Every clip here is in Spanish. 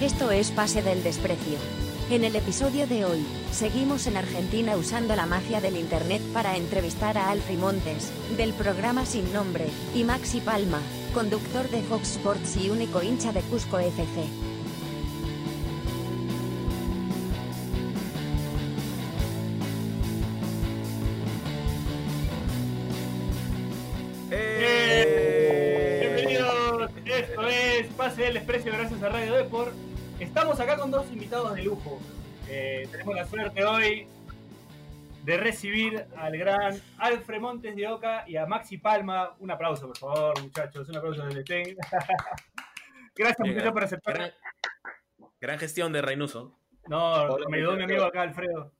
Esto es Pase del Desprecio. En el episodio de hoy, seguimos en Argentina usando la magia del Internet para entrevistar a Alfred Montes, del programa Sin Nombre, y Maxi Palma, conductor de Fox Sports y único hincha de Cusco FC. ¡Eh! Bienvenidos, esto es Pase del Desprecio gracias a Radio Deport. Estamos acá con dos invitados de lujo. Eh, tenemos la suerte hoy de recibir al gran Alfred Montes de Oca y a Maxi Palma. Un aplauso, por favor, muchachos. Un aplauso desde TEN. Gracias, muchachos, por aceptar. gran gestión de Reynoso. No, Hola, me ayudó mi amigo acá, Alfredo.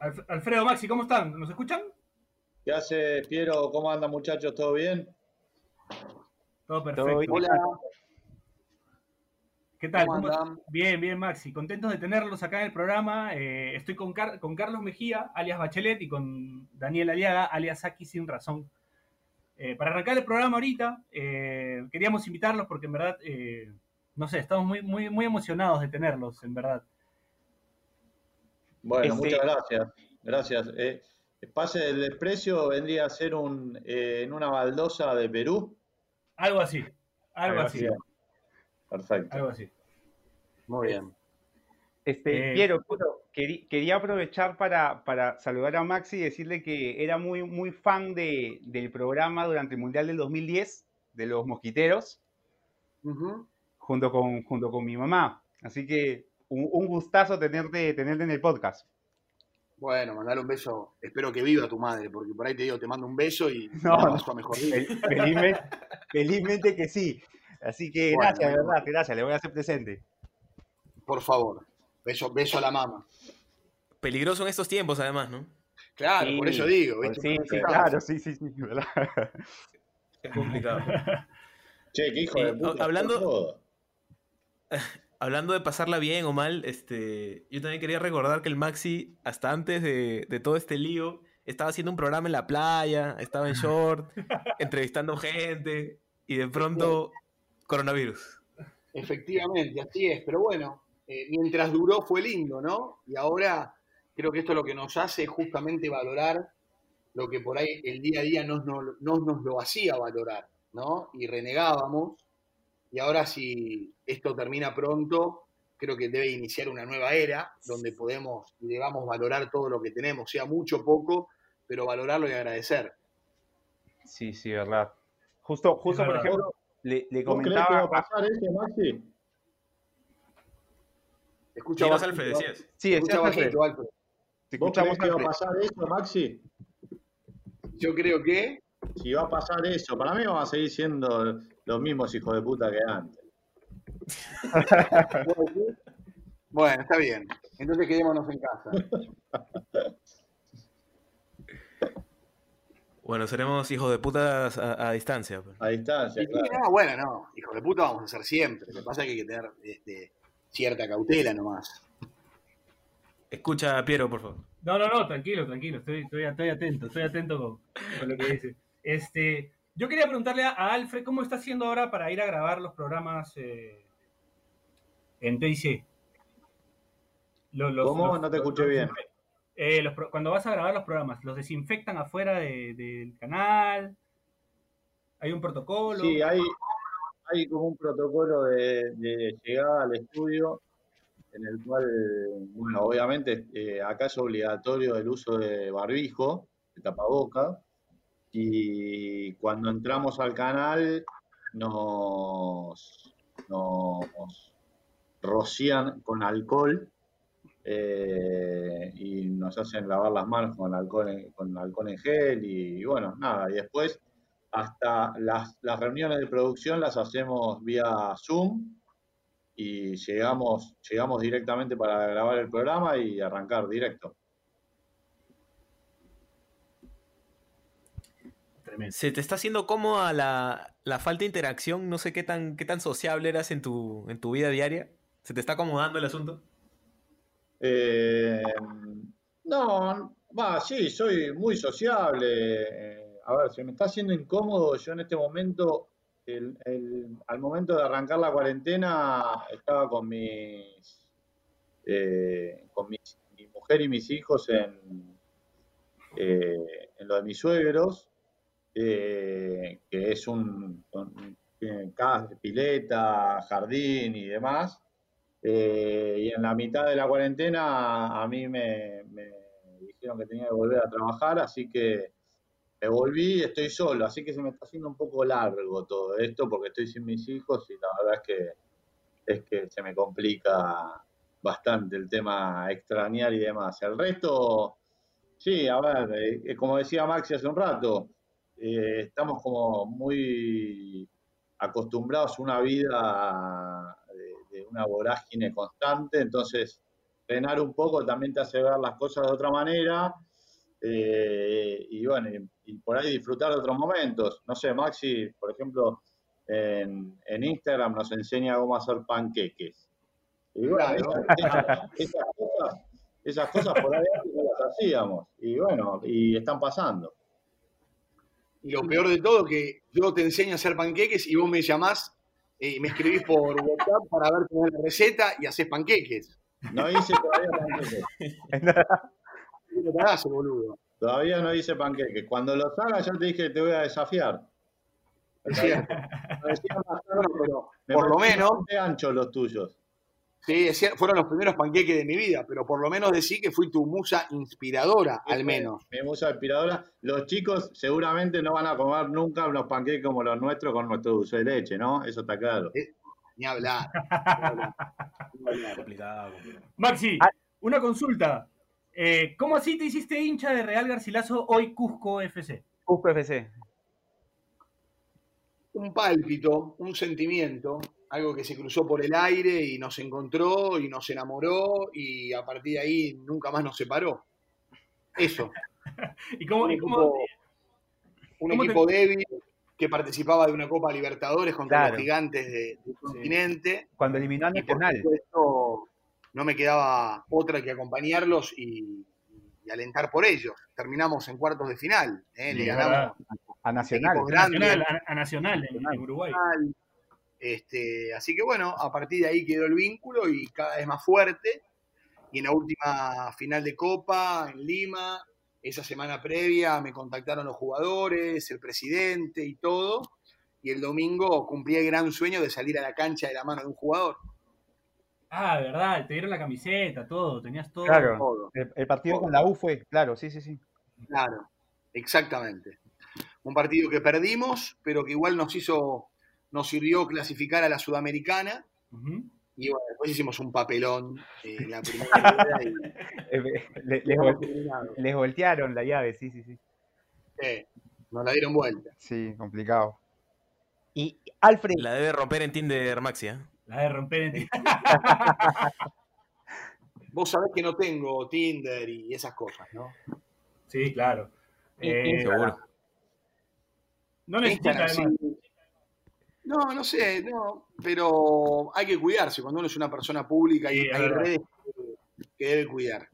Alf- Alfredo, Maxi, ¿cómo están? ¿Nos escuchan? ¿Qué hace, Piero? ¿Cómo andan, muchachos? ¿Todo bien? Todo perfecto. Hola, ¿Qué tal? ¿cómo ¿Cómo- andan? Bien, bien, Maxi. Contentos de tenerlos acá en el programa. Eh, estoy con, Car- con Carlos Mejía, alias Bachelet, y con Daniel Aliaga, alias Aki Sin Razón. Eh, para arrancar el programa ahorita, eh, queríamos invitarlos porque en verdad, eh, no sé, estamos muy, muy, muy emocionados de tenerlos, en verdad. Bueno, Este- muchas gracias. Gracias. Eh, pase del desprecio vendría a ser un, eh, en una baldosa de Perú. Algo así, algo así. Perfecto. algo así. Muy bien. Este, Eh, Piero, quería aprovechar para, para saludar a Maxi y decirle que era muy, muy fan de, del programa durante el Mundial del 2010 de los Mosquiteros, junto con, junto con mi mamá. Así que un, un gustazo tenerte, tenerte en el podcast. Bueno, mandale un beso. Espero que viva tu madre, porque por ahí te digo, te mando un beso y No, no, a mejor Felizmente, felizmente que sí. Así que Bueno, gracias, de bueno. verdad, gracias, le voy a hacer presente. Por favor. Beso, beso a la mama. Peligroso en estos tiempos, además, ¿no? Claro, Sí, por eso digo. ¿viste? sí, sí, claro, sí, sí, sí, ¿verdad? Es complicado. Che, qué hijo de puta. hablando-. Hablando de pasarla bien o mal, este, yo también quería recordar que el Maxi, hasta antes de, de todo este lío, estaba haciendo un programa en la playa, estaba en short, entrevistando gente, y de pronto, coronavirus. Efectivamente, así es. Pero bueno, eh, mientras duró fue lindo, ¿no? Y ahora creo que esto lo que nos hace es justamente valorar lo que por ahí el día a día no, no- no nos lo hacía valorar, ¿no? Y renegábamos. Y ahora si esto termina pronto, creo que debe iniciar una nueva era donde podemos y debamos valorar todo lo que tenemos, sea mucho o poco, pero valorarlo y agradecer. Sí, sí, verdad. Justo, justo por verdad. ejemplo, le, le ¿Vos creés que va comentaba. a pasar eso, Maxi? No, bajito, Alfred, decías. Sí, Alfred, bajito, Alfred. te ¿Vos escuchamos, creés que va a pasar eso, Maxi? Yo creo que Si va a pasar eso, para mí van a seguir siendo los mismos hijos de puta que antes. Bueno, está bien. Entonces quedémonos en casa. Bueno, seremos hijos de putas a, a distancia. pues. A distancia, Y, claro. no, bueno, no. Hijo de puta vamos a hacer siempre. Lo que pasa es que hay que tener este, cierta cautela nomás. Escucha, Piero, por favor. No, no, no, tranquilo, tranquilo, estoy, estoy, estoy atento, estoy atento con, con lo que dice. Este, yo quería preguntarle a, a Alfred cómo está haciendo ahora para ir a grabar los programas eh, en TIC. Los- ¿Cómo? los- No te los- escuché los bien. Eh, cuando vas a grabar los programas, ¿los desinfectan afuera de- del canal? ¿Hay un protocolo? Sí, hay, como un protocolo de, llegada al estudio en el cual, bueno, obviamente eh, acá es obligatorio el uso de barbijo, de tapaboca, y cuando entramos al canal nos rocían con alcohol eh, y nos hacen lavar las manos con alcohol en, con alcohol en gel y, bueno, nada, y después hasta las, las reuniones de producción las hacemos vía Zoom y llegamos, llegamos directamente para grabar el programa y arrancar directo. Tremendo. ¿Se te está haciendo cómoda la, la falta de interacción? No sé qué tan, qué tan sociable eras en tu, en tu vida diaria. ¿Se te está acomodando el asunto? Eh, no, va, sí, soy muy sociable. Eh, a ver, se me está haciendo incómodo. Yo en este momento al momento de arrancar la cuarentena estaba con mis, eh, mi mujer y mis hijos en, eh, lo de mis suegros, que es un, tiene casa, pileta, jardín y demás. Y en la mitad de la cuarentena a mí me, dijeron que tenía que volver a trabajar, así que me volví, estoy solo, así que se me está haciendo un poco largo todo esto porque estoy sin mis hijos y la verdad es que es que se me complica bastante el tema extrañar y demás. El resto, sí, a ver, eh, como decía Maxi hace un rato, eh, estamos como muy acostumbrados a una vida de, una vorágine constante, entonces frenar un poco también te hace ver las cosas de otra manera eh, y bueno, y, por ahí disfrutar de otros momentos. No sé, Maxi, por ejemplo, en, Instagram nos enseña cómo hacer panqueques. Y bueno, esas, cosas, por ahí no las hacíamos. Y bueno, y están pasando. Y lo peor de todo, que yo te enseño a hacer panqueques y vos me llamás y me escribís por WhatsApp para ver cómo es la receta y haces panqueques. No hice todavía panqueques. boludo. Todavía no hice panqueques. Cuando los haga, yo te dije que te voy a desafiar. por lo menos. De ancho los tuyos. Sí, fueron los primeros panqueques de mi vida, pero por lo menos decí que fui tu musa inspiradora, al menos. Mi musa inspiradora. Los chicos seguramente no van a comer nunca unos panqueques como los nuestros con nuestro dulce de leche, ¿no? Eso está claro. Eh, ni hablar. Maxi, ah. una consulta. Eh, ¿Cómo así te hiciste hincha de Real Garcilaso hoy Cusco FC? Cusco FC. Un pálpito, un sentimiento, algo que se cruzó por el aire y nos encontró y nos enamoró y a partir de ahí nunca más nos separó. Eso. ¿Y cómo, un equipo, un equipo débil que participaba de una Copa Libertadores contra los gigantes del continente. Cuando eliminó a Nacional no me quedaba otra que acompañarlos y, alentar por ellos. Terminamos en cuartos de final, ¿eh? le ganamos a Nacional, a, Nacional en, Uruguay. Este, así que bueno, a partir de ahí quedó el vínculo y cada vez más fuerte. Y en la última final de Copa, en Lima, esa semana previa me contactaron los jugadores, el presidente y todo. Y el domingo cumplí el gran sueño de salir a la cancha de la mano de un jugador. Ah, verdad, te dieron la camiseta, todo, tenías todo. Claro, El, partido con la U fue, claro, sí, sí, sí. Claro, exactamente. Un partido que perdimos, pero que igual nos hizo, nos sirvió clasificar a la Sudamericana. Y bueno, después hicimos un papelón en la primera y, eh, les, voltearon la llave, sí, sí, sí. Sí, nos la dieron vuelta. Sí, complicado. Y Alfred. La debe romper en Tinder Maxia. ¿eh? La de romper en Vos sabés que no tengo Tinder y esas cosas, ¿no? Sí, claro. Eh, seguro. No necesitas No, no sé, no, pero hay que cuidarse. Cuando uno es una persona pública y hay redes que, debe cuidar.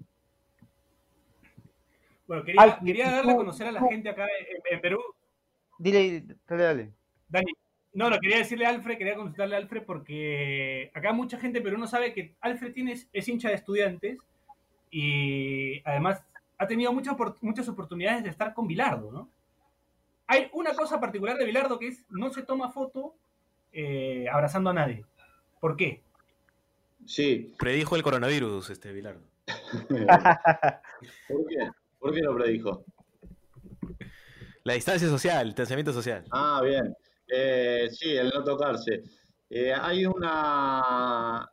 Bueno, quería, quería darle a conocer a la gente acá en, Perú. Dile, dale, dale. Dani, no, no, quería decirle a Alfred, quería consultarle a Alfred porque acá mucha gente, pero no sabe que Alfred tiene, es hincha de estudiantes y además ha tenido muchas, muchas oportunidades de estar con Bilardo, ¿no? Hay una cosa particular de Bilardo que es no se toma foto eh, abrazando a nadie. ¿Por qué? Sí. Predijo el coronavirus, este Bilardo. ¿Por qué? ¿Por qué lo predijo? La distancia social, el distanciamiento social. Ah, bien. Eh, sí, el no tocarse. Eh, hay una...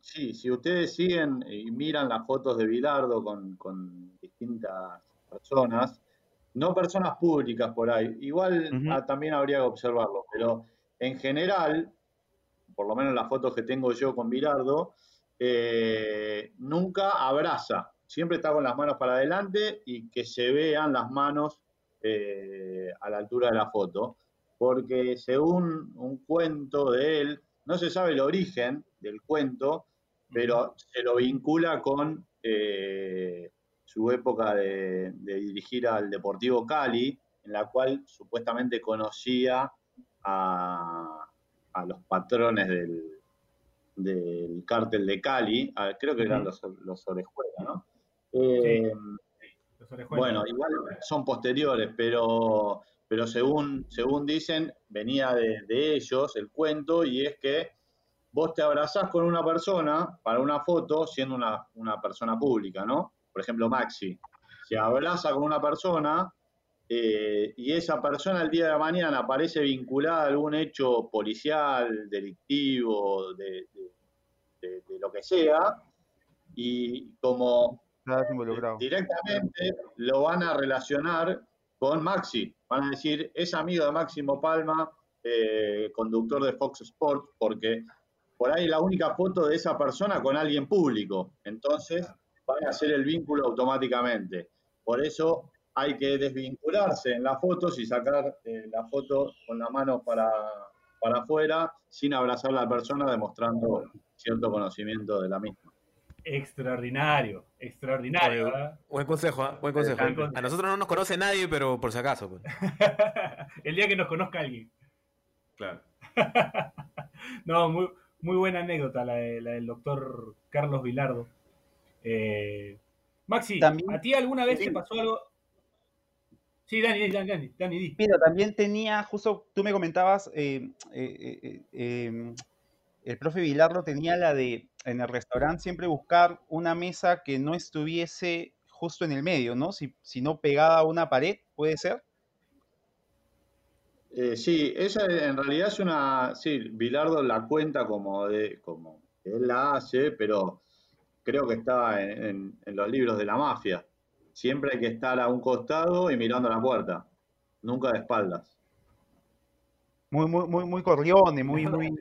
Sí, si ustedes siguen y miran las fotos de Bilardo con, distintas personas, no personas públicas por ahí, igual ah, también habría que observarlo, pero en general, por lo menos las fotos que tengo yo con Bilardo, eh, nunca abraza, siempre está con las manos para adelante y que se vean las manos a la altura de la foto. Porque según un cuento de él, no se sabe el origen del cuento, pero se lo vincula con eh, su época de, dirigir al Deportivo Cali, en la cual supuestamente conocía a, los patrones del, del cártel de Cali, ah, creo que eran los, los Orejuela, ¿no? Eh, Los bueno, igual son posteriores, pero, pero según, según dicen, venía de, de ellos el cuento y es que vos te abrazás con una persona para una foto siendo una, una persona pública, ¿no? Por ejemplo, Maxi se abraza con una persona eh, y esa persona el día de la mañana aparece vinculada a algún hecho policial, delictivo, de, de- de- de lo que sea, y como involucrado. directamente lo van a relacionar con Maxi. Van a decir, es amigo de Máximo Palma, eh, conductor de Fox Sports, porque por ahí la única foto de esa persona con alguien público. Entonces van a hacer el vínculo automáticamente. Por eso hay que desvincularse en las fotos y sacar eh, la foto con la mano para, para afuera sin abrazar a la persona, demostrando cierto conocimiento de la misma. Extraordinario, extraordinario. Oye, ¿verdad? Buen consejo, ¿ah? Buen consejo. A nosotros no nos conoce nadie, pero por si acaso. pues. El día que nos conozca alguien. Claro. No, muy, muy buena anécdota la, de- la del doctor Carlos Vilardo. Eh, Maxi, También- ¿a ti alguna vez te pasó algo? Sí, Dani, Dani, Dani, Dani, di. También tenía, justo tú me comentabas, eh, eh, eh, eh, el profe Vilardo tenía la de en el restaurante siempre buscar una mesa que no estuviese justo en el medio, ¿no? Si, sino pegada a una pared, puede ser. Eh, sí, esa en realidad es una, sí, Bilardo la cuenta como de, como que él la hace, pero creo que está en, en- en los libros de la mafia. Siempre hay que estar a un costado y mirando la puerta, nunca de espaldas. Muy, muy, muy, muy corleone, muy, muy,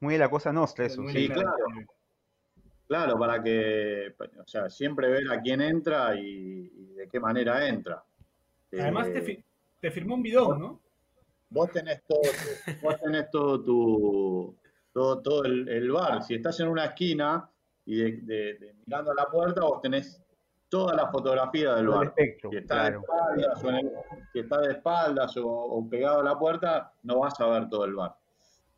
muy de la cosa nostra eso. Sí, claro. Claro, para que, o sea, siempre ver a quién entra y, y de qué manera entra. Además, te, Eh, fi- te firmó un bidón, ¿no? vos tenés todo, tu- vos tenés todo tu todo, todo el, el bar. Si estás en una esquina y de, de- de mirando a la puerta, vos tenés toda la fotografía del bar. espectro, Si está claro. de espaldas, o en el- si está de espaldas o, o pegado a la puerta, no vas a ver todo el bar.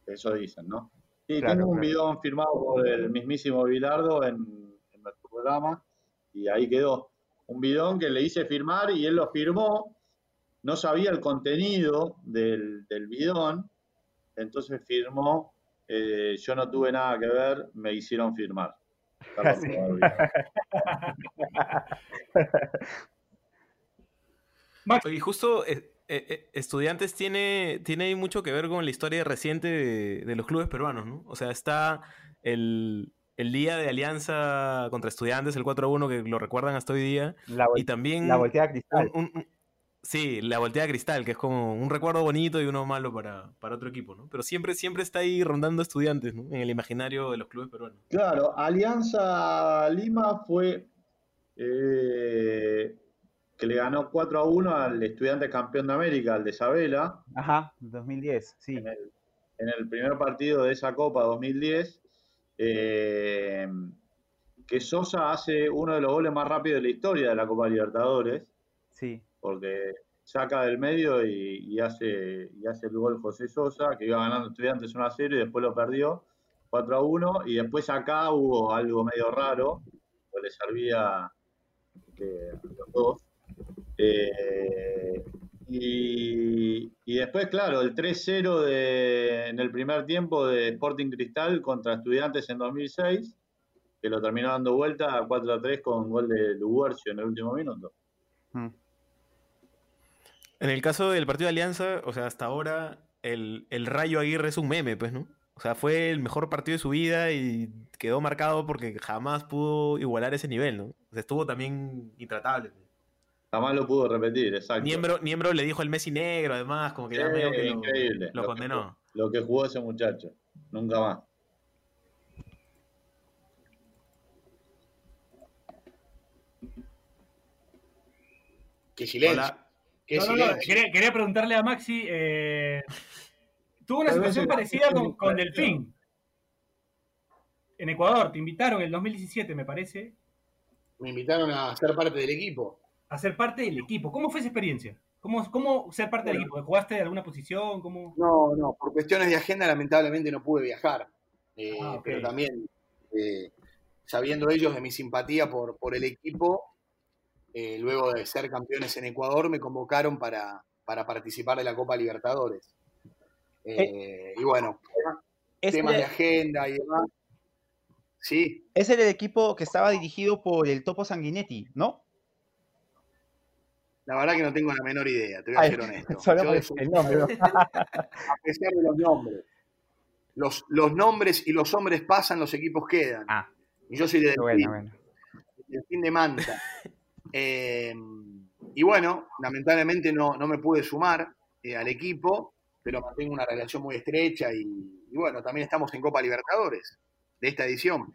Eso dicen, ¿no? Sí, Claro, tengo un claro. bidón firmado por el mismísimo Bilardo en, en nuestro programa y ahí quedó. Un bidón que le hice firmar y él lo firmó, no sabía el contenido del, del bidón, entonces firmó, eh, yo no tuve nada que ver, me hicieron firmar. Oye, justo eh, eh, eh, Estudiantes tiene, tiene mucho que ver con la historia reciente de, de los clubes peruanos, ¿no? O sea, está el, el día de alianza contra Estudiantes, el 4-1, que lo recuerdan hasta hoy día. La, Y también la volteada cristal. un- un- un- sí, la volteada cristal, que es como un recuerdo bonito y uno malo para, para otro equipo, ¿no? Pero siempre, siempre está ahí rondando Estudiantes, ¿no? En el imaginario de los clubes peruanos. Claro, Alianza Lima fue eh, que le ganó 4 a 1 al estudiante campeón de América, al de Isabela, Ajá, 2010, sí. en el, en el primer partido de esa Copa 2010, eh, que Sosa hace uno de los goles más rápidos de la historia de la Copa Libertadores, Sí. Porque saca del medio y, y hace, y hace el gol José Sosa, que iba ganando estudiantes 1 a 0 y después lo perdió 4 a 1, y después acá hubo algo medio raro, pues le servía eh, a los dos. Eh, y, y después, claro, el 3-0 de- en el primer tiempo de Sporting Cristal contra Estudiantes en 2006, que lo terminó dando vuelta a 4-3 con gol de Luguercio en el último minuto. Mm. En el caso del partido de Alianza, o sea, hasta ahora el, el Rayo Aguirre es un meme, pues, ¿no? O sea, fue el mejor partido de su vida y quedó marcado porque jamás pudo igualar ese nivel, ¿no? O sea, estuvo también intratable. Jamás lo pudo repetir, exacto. Niembro, Niembro le dijo el Messi negro, además, como que ya Sí, medio que lo, increíble. lo Lo que condenó. Lo que jugó ese muchacho. Nunca más. Qué silencio. Hola. Qué No, no, no, silencio. quería, quería preguntarle a Maxi. eh, tuvo una situación parecida con, con el- Delfín. En Ecuador, te invitaron en el 2017, me parece, Me invitaron a ser parte del equipo. a ser parte del equipo. ¿Cómo fue esa experiencia? ¿Cómo, ¿Cómo ser parte del equipo? ¿Jugaste de alguna posición? ¿Cómo? No, no, por cuestiones de agenda lamentablemente no pude viajar. Eh, Ah. Pero también, eh, sabiendo ellos de mi simpatía por, por el equipo, eh, luego de ser campeones en Ecuador, me convocaron para, para participar de la Copa Libertadores. Eh, y bueno, temas de era, agenda y demás. Sí, era el equipo que estaba dirigido por el Topo Sanguinetti, ¿no? la verdad que no tengo la menor idea, te voy a Ay, ser honesto. a pesar de los nombres. Los, los nombres y los hombres pasan, los equipos quedan. Ah, Y yo soy de bueno, Delfín. bueno. el fin de Manta. Eh, y bueno, lamentablemente no, no me pude sumar eh, al equipo, pero mantengo una relación muy estrecha y, y bueno, también estamos en Copa Libertadores de esta edición.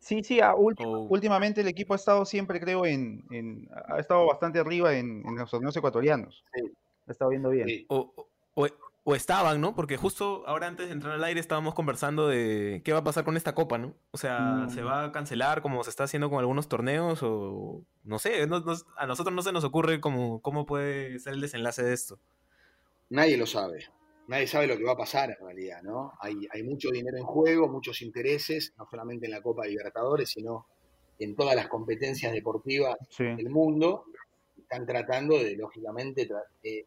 Sí, sí, a Oh. últimamente el equipo ha estado siempre, creo, en, en- ha estado bastante arriba en, en los torneos ecuatorianos. Sí. Lo ha estado viendo bien. Sí. O, o- o estaban, ¿no? Porque justo ahora antes de entrar al aire estábamos conversando de qué va a pasar con esta copa, ¿no? O sea, Mm. ¿se va a cancelar como se está haciendo con algunos torneos? O no sé, no- no- a nosotros no se nos ocurre cómo, cómo puede ser el desenlace de esto. Nadie lo sabe. Nadie sabe lo que va a pasar en realidad, ¿no? Hay, hay mucho dinero en juego, muchos intereses, no solamente en la Copa Libertadores, sino en todas las competencias deportivas Sí. del mundo. Están tratando de, lógicamente, tra- eh,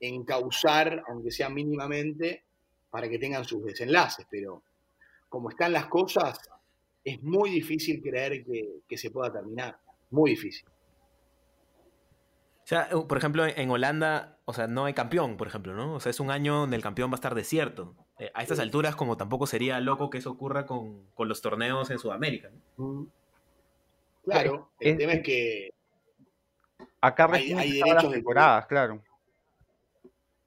encauzar, aunque sea mínimamente, para que tengan sus desenlaces. Pero como están las cosas, es muy difícil creer que, que se pueda terminar. Muy difícil. O sea, eh, por ejemplo, en Holanda, o sea, no hay campeón, por ejemplo, ¿no? O sea, es un año donde el campeón va a estar desierto. Eh, a estas alturas, como tampoco sería loco que eso ocurra con, con los torneos en Sudamérica. ¿no? Claro, el Es- tema es que Acá Hay- hay derechos de- temporadas, claro.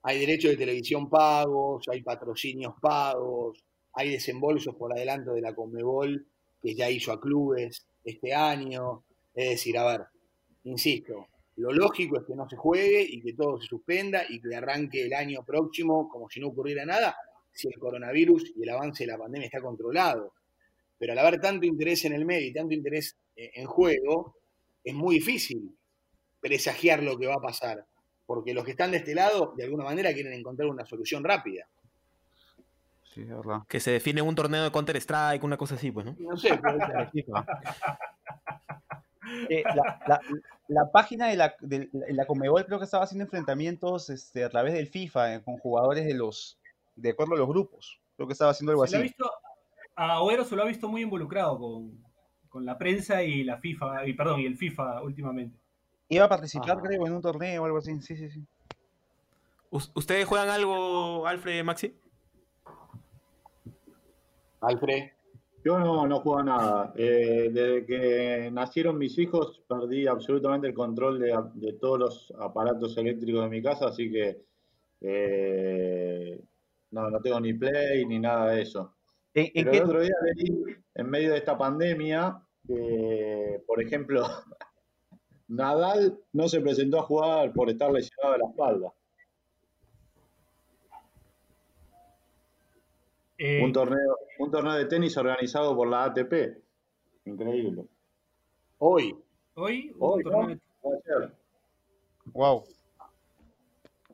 Hay derechos de televisión pagos, hay patrocinios pagos, hay desembolsos por adelanto de la Conmebol que ya hizo a clubes este año. Es decir, a ver, insisto, lo lógico es que no se juegue y que todo se suspenda y que arranque el año próximo como si no ocurriera nada, si el coronavirus y el avance de la pandemia está controlado. Pero al haber tanto interés en el medio y tanto interés eh, en juego, es muy difícil presagiar lo que va a pasar porque los que están de este lado, de alguna manera, quieren encontrar una solución rápida. Sí, es verdad. Que se define un torneo de Counter-Strike, una cosa así, pues, ¿no? No sé. Eh, la, la- la página de la, de la Conmebol creo que estaba haciendo enfrentamientos este, a través del FIFA eh, con jugadores de los de acuerdo a los grupos. Creo que estaba haciendo algo Se lo ha así. visto, a Agüero se lo ha visto muy involucrado con, con la prensa y la FIFA, y perdón, y el FIFA últimamente. Iba a participar, Ajá. creo, en un torneo o algo así. Sí, sí, sí. ¿Us- ¿Ustedes juegan algo, Alfred, Maxi? Alfred, Yo no, no juego nada. Eh, desde que nacieron mis hijos perdí absolutamente el control de, de todos los aparatos eléctricos de mi casa, así que eh, no, no tengo ni Play ni nada de eso. ¿En, en Pero qué- el otro día leí, en medio de esta pandemia, por ejemplo, Nadal no se presentó a jugar por estar lesionado de la espalda. Eh, Un torneo, un torneo de tenis organizado por la ATP. Increíble. hoy, hoy hubo Hoy, un torneo ¿no? de-. Wow.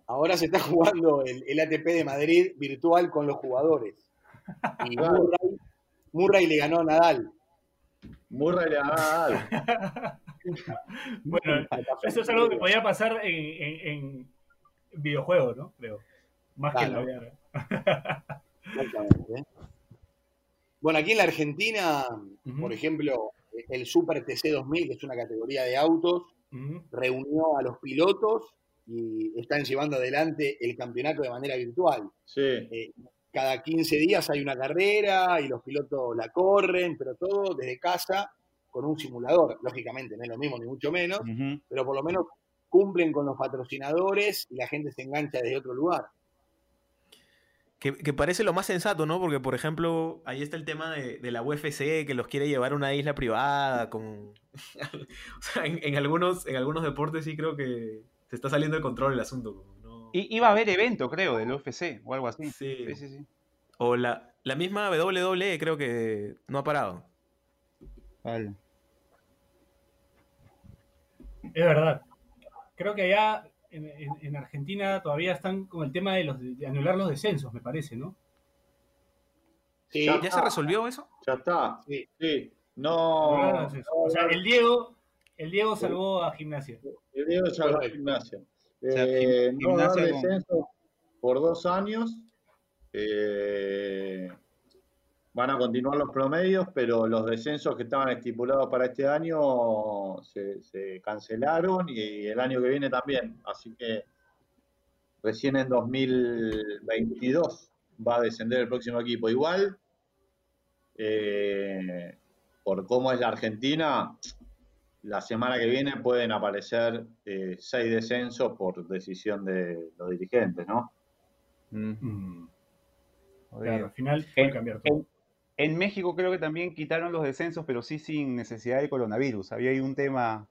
ahora se está jugando el, el ATP de Madrid virtual con los jugadores. Y Murray le ganó a Nadal. Murray le ganó a Nadal. Bueno, eso es algo que podía pasar en, en- en videojuegos, ¿no? Creo. Más que en la vida. Bueno, aquí en la Argentina, por ejemplo, el Super TC 2000, que es una categoría de autos, reunió a los pilotos y están llevando adelante el campeonato de manera virtual. Sí. Eh, cada 15 días hay una carrera y los pilotos la corren, pero todo desde casa con un simulador. Lógicamente, no es lo mismo ni mucho menos, pero por lo menos cumplen con los patrocinadores y la gente se engancha desde otro lugar. Que, que parece lo más sensato, ¿no? Porque, por ejemplo, ahí está el tema de, de la UFC que los quiere llevar a una isla privada con... o sea, en, en algunos, en algunos deportes sí creo que se está saliendo de control el asunto. no- I- Iba a haber evento, creo, del UFC o algo así. Sí. Sí, sí, sí. O la, la misma WWE creo que no ha parado. Vale. Es verdad. Creo que allá en, en- Argentina todavía están con el tema de, los, de anular los descensos, me parece, ¿no? Sí, Ya ¿Ya se resolvió eso? Ya está. Sí. Sí. No. O sea, el Diego, el Diego salvó a Gimnasia. El Diego va al Correcto. gimnasio. sea, Eh, gim- no dar gimnasia con- descenso por dos años. Eh, van a continuar los promedios, pero los descensos que estaban estipulados para este año se, se cancelaron y el año que viene también. Así que recién en 2022 va a descender el próximo equipo. Igual, eh, por cómo es la Argentina, la semana que viene pueden aparecer eh, seis descensos por decisión de los dirigentes, ¿no? Mm, Mm, jodido. claro, al final puede cambiar todo. En- México creo que también quitaron los descensos, pero sí sin necesidad de coronavirus. Había ahí un tema,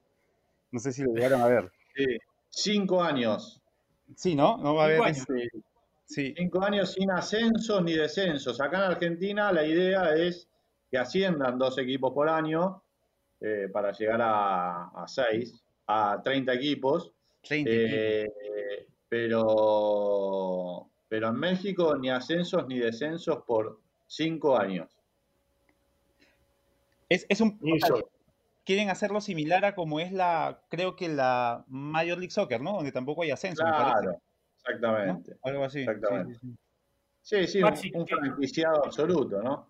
no sé si lo llegaron a ver. Sí, cinco años. Sí, ¿no? No va a haber. años. este- Sí, Cinco años sin ascensos ni descensos. Acá en Argentina la idea es que asciendan dos equipos por año eh, para llegar a, a seis, a 30 equipos. 30 equipos. Eh, pero, pero en México ni ascensos ni descensos por cinco años. Es, es un, o sea, quieren hacerlo similar a como es la, creo que la Major League Soccer, ¿no? Donde tampoco hay ascenso, me parece, Claro, ¿no? exactamente. Algo así. sí, Exactamente. sí, sí. Sí, sí, un, Maxi, un franquiciado absoluto, ¿no?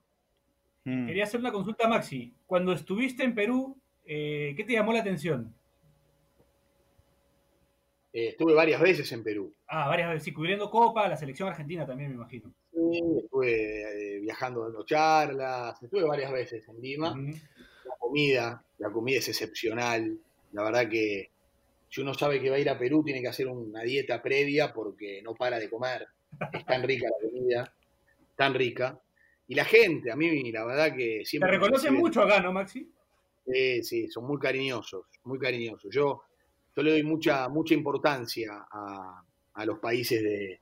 Mm. Quería hacer una consulta, Maxi. Cuando estuviste en Perú, eh, ¿qué te llamó la atención? Eh, estuve varias veces en Perú. Ah, varias veces, sí, cubriendo Copa, la selección argentina también, me imagino. Sí, estuve eh, viajando dando charlas, estuve varias veces en Lima. La comida, la comida es excepcional. La verdad que si uno sabe que va a ir a Perú, tiene que hacer una dieta previa porque no para de comer. Es tan rica la comida, tan rica. Y la gente, a mí la verdad que Te siempre... me reconocen mucho acá, ¿no, Maxi? Sí, sí, son muy cariñosos, muy cariñosos. Yo, yo le doy mucha, mucha importancia a, a los países de,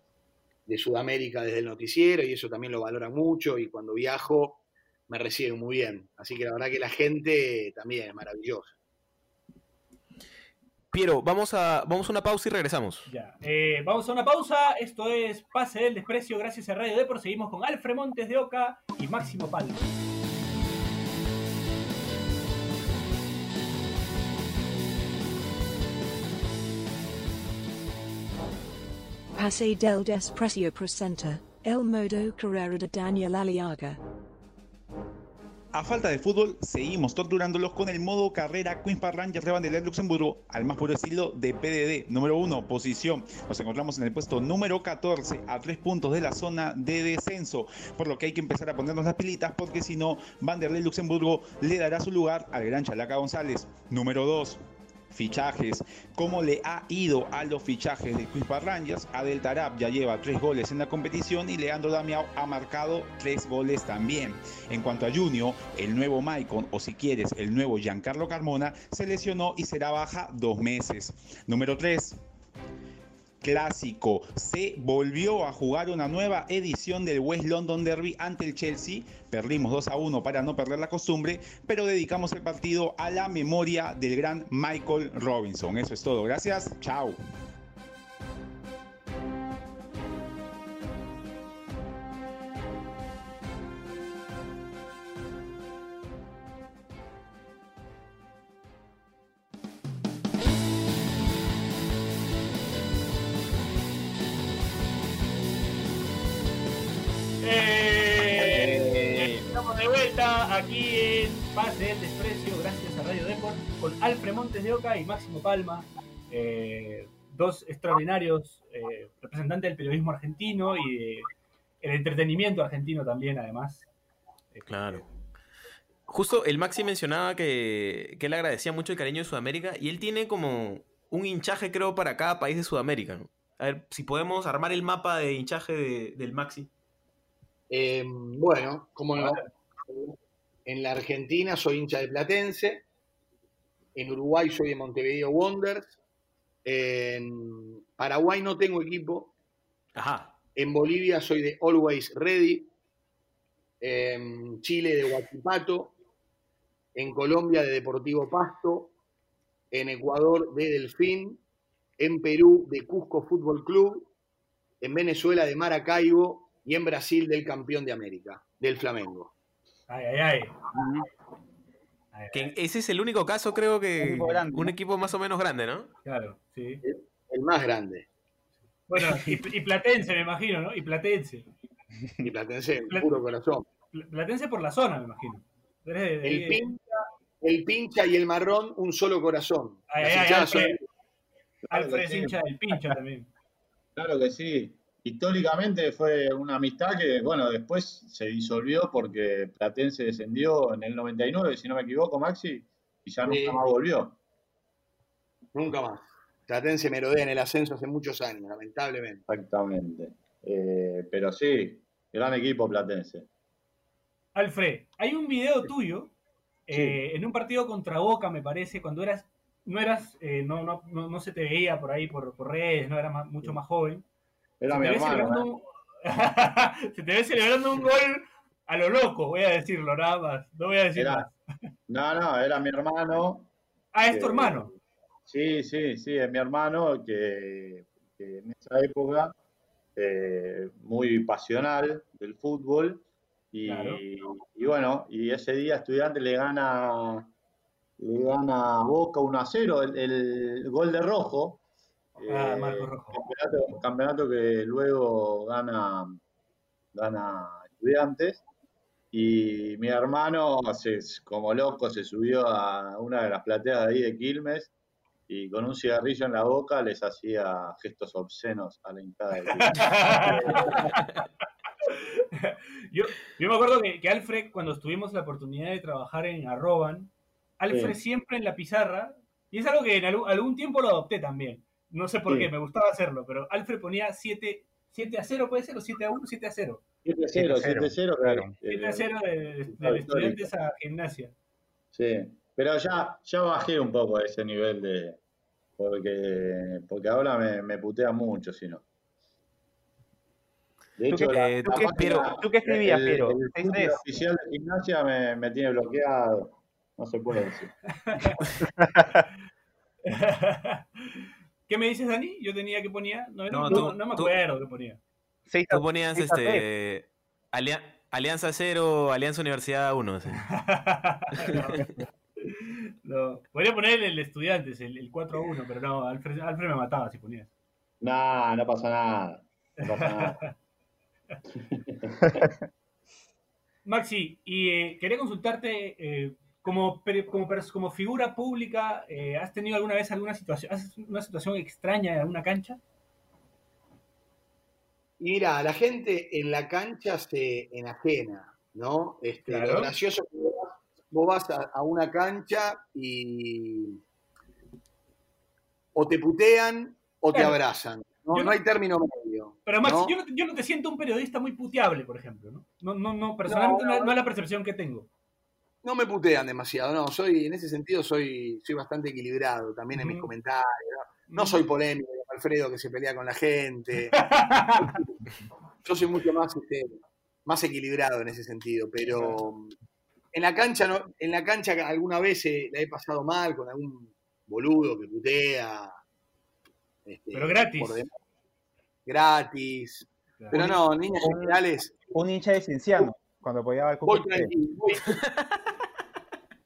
de Sudamérica desde el noticiero y eso también lo valoran mucho y cuando viajo me reciben muy bien. Así que la verdad que la gente también es maravillosa. Piero, vamos a, vamos a una pausa y regresamos. Ya. Eh, vamos a una pausa. Esto es Pase del Desprecio gracias a Radio Depor. Seguimos con Alfred Montes de Oca y Máximo Palma. Pase del Desprecio presenta El Modo Carrera de Daniel Aliaga. A falta de fútbol, seguimos torturándolos con el modo carrera Queens Park Rangers de Vanderlei Luxemburgo al más puro estilo de PDD. Número 1, posición. Nos encontramos en el puesto número 14, a 3 puntos de la zona de descenso. Por lo que hay que empezar a ponernos las pilitas porque si no, Vanderlei Luxemburgo le dará su lugar al gran Chalaca González. Número 2, fichajes. ¿Cómo le ha ido a los fichajes de Park Rangers? Adel Tarab ya lleva tres goles en la competición y Leandro Damiao ha marcado tres goles también. En cuanto a Junior, el nuevo Maicon, o si quieres, el nuevo Giancarlo Carmona, se lesionó y será baja dos meses. Número 3 clásico. Se volvió a jugar una nueva edición del West London Derby ante el Chelsea. Perdimos 2 a 1 para no perder la costumbre, pero dedicamos el partido a la memoria del gran Michael Robinson. Eso es todo. Gracias. Chao. Eh, estamos de vuelta aquí en Pase del Desprecio gracias a Radio Depor con Alfred Montes de Oca y Máximo Palma. eh, dos extraordinarios eh, representantes del periodismo argentino y de- el entretenimiento argentino también, además. Eh, Claro. Justo el Maxi mencionaba que, que él agradecía mucho el cariño de Sudamérica y él tiene como un hinchaje, creo, para cada país de Sudamérica. A ver, si podemos armar el mapa de hinchaje de- del Maxi. Eh, bueno, como no. En la Argentina soy hincha de Platense. En Uruguay soy de Montevideo Wanderers. En Paraguay no tengo equipo. Ajá. En Bolivia soy de Always Ready. En Chile de Huachipato. En Colombia de Deportivo Pasto. En Ecuador de Delfín. en Perú de Cusco Fútbol Club, en Venezuela de Maracaibo y en Brasil del campeón de América, del Flamengo. Ay, ay, ay. Ay, Que ay, ese es el único caso, creo que. Un equipo grande, un ¿no? equipo más o menos grande, ¿no? Claro, sí. El más grande. Bueno, y, y Platense, me imagino, ¿no? Y Platense. Y Platense, Plat- puro corazón. Pl- Platense por la zona, me imagino. El pincha, el pincha y el marrón, un solo corazón. Ay, ay, ay, hinchadas son- Alfred. Claro Alfred es hincha del pincha también. Claro que sí. Históricamente fue una amistad que, bueno, después se disolvió porque Platense descendió en el 99, si no me equivoco, Maxi, y ya nunca más volvió. Nunca más. Platense merodea en el ascenso hace muchos años, lamentablemente. Exactamente. Eh, pero sí, gran equipo Platense. Alfred, hay un video tuyo eh, en un partido contra Boca, me parece, cuando eras, no eras, eh, no, no, no, no se te veía por ahí por, por redes, no eras más- mucho más joven. Era se, mi hermano. se te ve celebrando un gol a lo loco, voy a decirlo nada más. No voy a decir Era- más. No, no, era mi hermano. Ah, es tu hermano. Sí, sí, sí, es mi hermano que, que en esa época eh, muy pasional del fútbol y, Claro. y bueno, y ese día estudiante le gana le gana a Boca 1 a 0 el, el gol de Rojo. Ah, eh, Marco Rojo. Campeonato, campeonato que luego gana, gana Estudiantes. Y mi hermano, se- como loco, se subió a una de las plateas de ahí de Quilmes y con un cigarrillo en la boca les hacía gestos obscenos a la hinchada de. Yo, yo me acuerdo que, que Alfred, cuando tuvimos la oportunidad de trabajar en Arroban, Alfred Sí. siempre en la pizarra, y es algo que en algún, algún tiempo lo adopté también. No sé por Sí. qué, me gustaba hacerlo, pero Alfred ponía 7, 7 a 0, puede ser, o 7 a 1, 7 a 0. 7-0, 7-0. claro. eh, 7 a 0 de, de- del histórico. estudiantes a gimnasia. Sí, pero ya, ya bajé un poco a ese nivel de. Porque, porque ahora me, me putea mucho, si no. De ¿Tú hecho, qué- la, eh, la tú qué- página- pero- ¿tú qué escribías, el- Piero? El, ¿Seis Twitter tres? oficial de gimnasia me, me tiene bloqueado. No se puede decir. ¿Qué me dices, Dani? Yo tenía que ponía. No, no, tú- no me tú- acuerdo qué ponía. Seis Tú ponías seis este. Alia- Alianza 0, Alianza Universidad 1. sí. no, podría poner el estudiantes, el, el 4 a 1, pero no, Alfred, Alfred me mataba si ponía. No, no pasa nada. No pasa nada. Maxi, y eh, quería consultarte, eh, como, como, figura pública, eh, ¿has tenido alguna vez alguna situación, una situación extraña en alguna cancha? Mira, la gente en la cancha se enajena, ¿no? Este, Claro. Lo gracioso es que vos vas- a, a una cancha y o te putean o te abrazan. No, no no- hay término medio. Pero Maxi, ¿no? yo, no, te- yo no te siento un periodista muy puteable, por ejemplo, ¿no? No, no, no personalmente no es la percepción que tengo. No me putean demasiado, no. Soy, en ese sentido soy, soy bastante equilibrado también en mis comentarios. No, No soy polémico, como Alfredo que se pelea con la gente. Yo soy mucho más, este, más equilibrado en ese sentido, pero en la cancha no, en la cancha alguna vez eh, la he pasado mal con algún boludo que putea. este, Pero gratis. Gratis. Claro. Pero no, Un- generales, Un hincha de Cienciano, cuando apoyaba al voy tranquilo. Voy,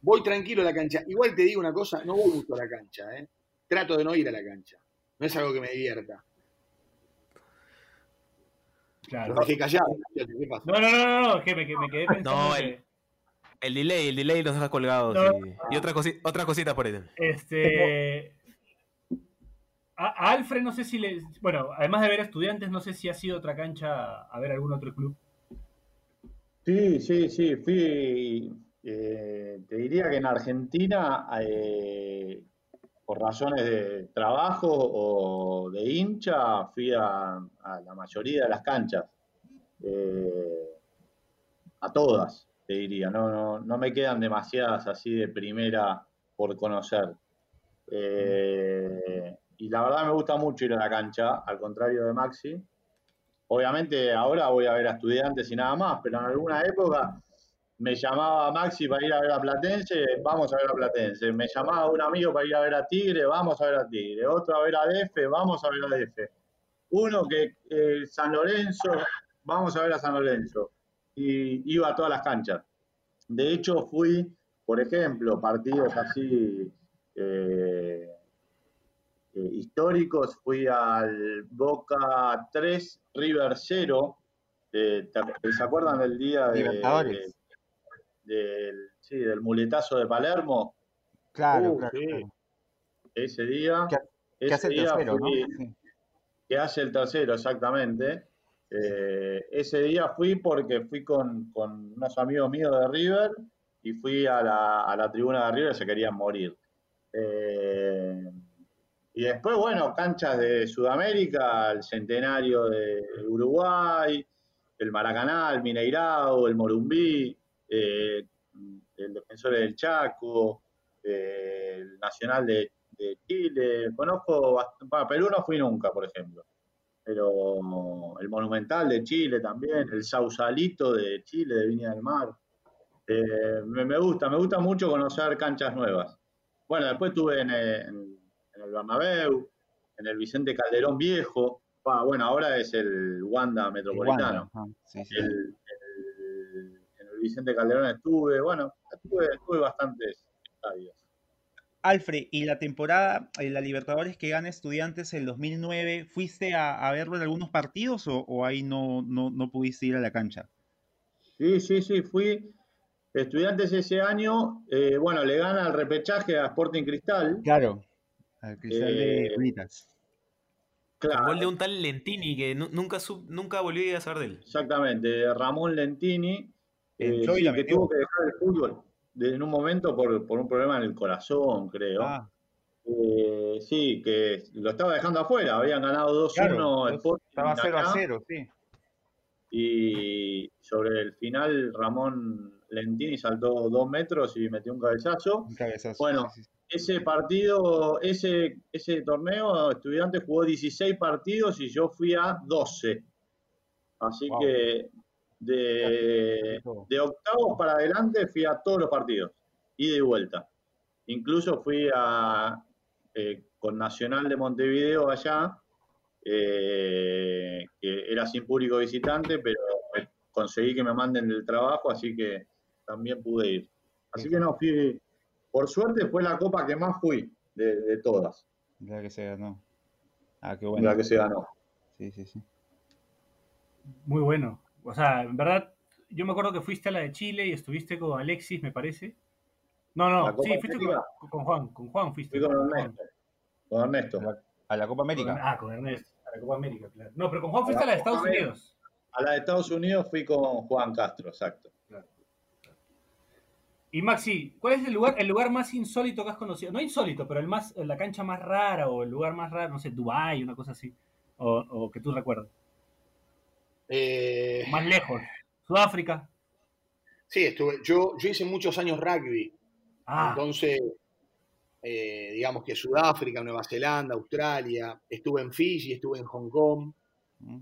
voy tranquilo a la cancha. Igual te digo una cosa, no voy mucho a la cancha, ¿eh? Trato de no ir a la cancha. No es algo que me divierta. Claro. Los dejé callados. ¿Qué pasa? No, no, no, no, no, que me, que me quedé pensando No, el- El delay, el delay los deja colgados. No. y, y otra, cosi- otra cosita por ahí. este... A, a Alfred no sé si le... Bueno, además de ver estudiantes, no sé si ha sido otra cancha a ver algún otro club. Sí, sí, sí, fui, eh, te diría que en Argentina, por razones de trabajo o de hincha, fui a, a la mayoría de las canchas, eh, a todas, te diría, no, no, no me quedan demasiadas así de primera por conocer. Eh, y la verdad me gusta mucho ir a la cancha, al contrario de Maxi. Obviamente ahora voy a ver a estudiantes y nada más, pero en alguna época me llamaba Maxi para ir a ver a Platense, vamos a ver a Platense. Me llamaba un amigo para ir a ver a Tigre, vamos a ver a Tigre. Otro a ver a DF, vamos a ver a DF. Uno que eh, San Lorenzo, vamos a ver a San Lorenzo. Y iba a todas las canchas. De hecho, fui, por ejemplo, partidos así eh, eh, históricos, fui al Boca 3, River 0. Eh, ¿te- ¿Se acuerdan del día de, Libertadores. Del, sí, del muletazo de Palermo? Claro, Uh, claro, sí. claro. Ese día. Que- Que ese hace el día tercero, ¿no? Sí. que hace el tercero, exactamente. Eh, ese día fui porque fui con, con unos amigos míos de River y fui a la, a la tribuna de River, se querían morir. Eh, y después, bueno, canchas de Sudamérica, el Centenario de Uruguay, el Maracaná, el Mineirao, el Morumbí, eh, el Defensor del Chaco, eh, el Nacional de, de Chile. Conozco, para Perú no fui nunca, por ejemplo. Pero el Monumental de Chile también, el Sausalito de Chile, de Viña del Mar. Eh, me, me gusta, me gusta mucho conocer canchas nuevas. Bueno, después estuve en, en- en el Bernabéu, en el Vicente Calderón Viejo. Ah, bueno, ahora es el Wanda Metropolitano. Wanda, ah, sí, sí. El- el- en el Vicente Calderón estuve, bueno, estuve, estuve bastantes estadios. Alfred, y la temporada, eh, la Libertadores que gana Estudiantes en 2009, ¿fuiste a, a verlo en algunos partidos o, o ahí no, no, no pudiste ir a la cancha? Sí, sí, sí, fui estudiantes ese año, eh, bueno, le gana el repechaje a Sporting Cristal. Claro, al Cristal de Eh, Unitas. Con Claro, gol de un tal Lentini que nu- nunca, sub- nunca volví a saber de él. exactamente, de Ramón Lentini, eh, la que metió. tuvo que dejar el fútbol de- en un momento por, por un problema en el corazón, creo. Ah, Eh, sí, que lo estaba dejando afuera, habían ganado 2-1 claro, estaba 0 a acá, 0, sí. y sobre el final Ramón Lentini saltó dos metros y metió un cabezazo. Un cabezazo. Bueno, sí, sí. Ese partido, ese, ese torneo, Estudiantes jugó 16 partidos y yo fui a 12. Así Wow. que de, de octavos para adelante fui a todos los partidos, ida y vuelta. Incluso fui a eh, con Nacional de Montevideo allá, eh, que era sin público visitante, pero conseguí que me manden del trabajo, así que también pude ir. Así que no, fui, por suerte fue la copa que más fui de, de todas, La que se ganó. Ah, qué bueno. la que se ganó. Sí, sí, sí. Muy bueno. O sea, en verdad, yo me acuerdo que fuiste a la de Chile y estuviste con Alexis, me parece. No, ¿La no, sí, fuiste con, con Juan, con Juan fuiste. Fui con Juan. Ernesto. Con Ernesto. A la Copa Con- América. ah, con Ernesto, a la Copa América, claro. No, pero con Juan A fuiste la a la de Estados América. Unidos. A la de Estados Unidos fui con Juan Castro, exacto. Y Maxi, ¿cuál es el lugar, el lugar más insólito que has conocido? No insólito, pero el más, la cancha más rara o el lugar más raro, no sé, Dubái, una cosa así. O, o que tú recuerdas. Eh, Más lejos. Sudáfrica. sí, estuve, yo, yo hice muchos años rugby. Ah, Entonces, eh, digamos que Sudáfrica, Nueva Zelanda, Australia, estuve en Fiji, estuve en Hong Kong, Mm.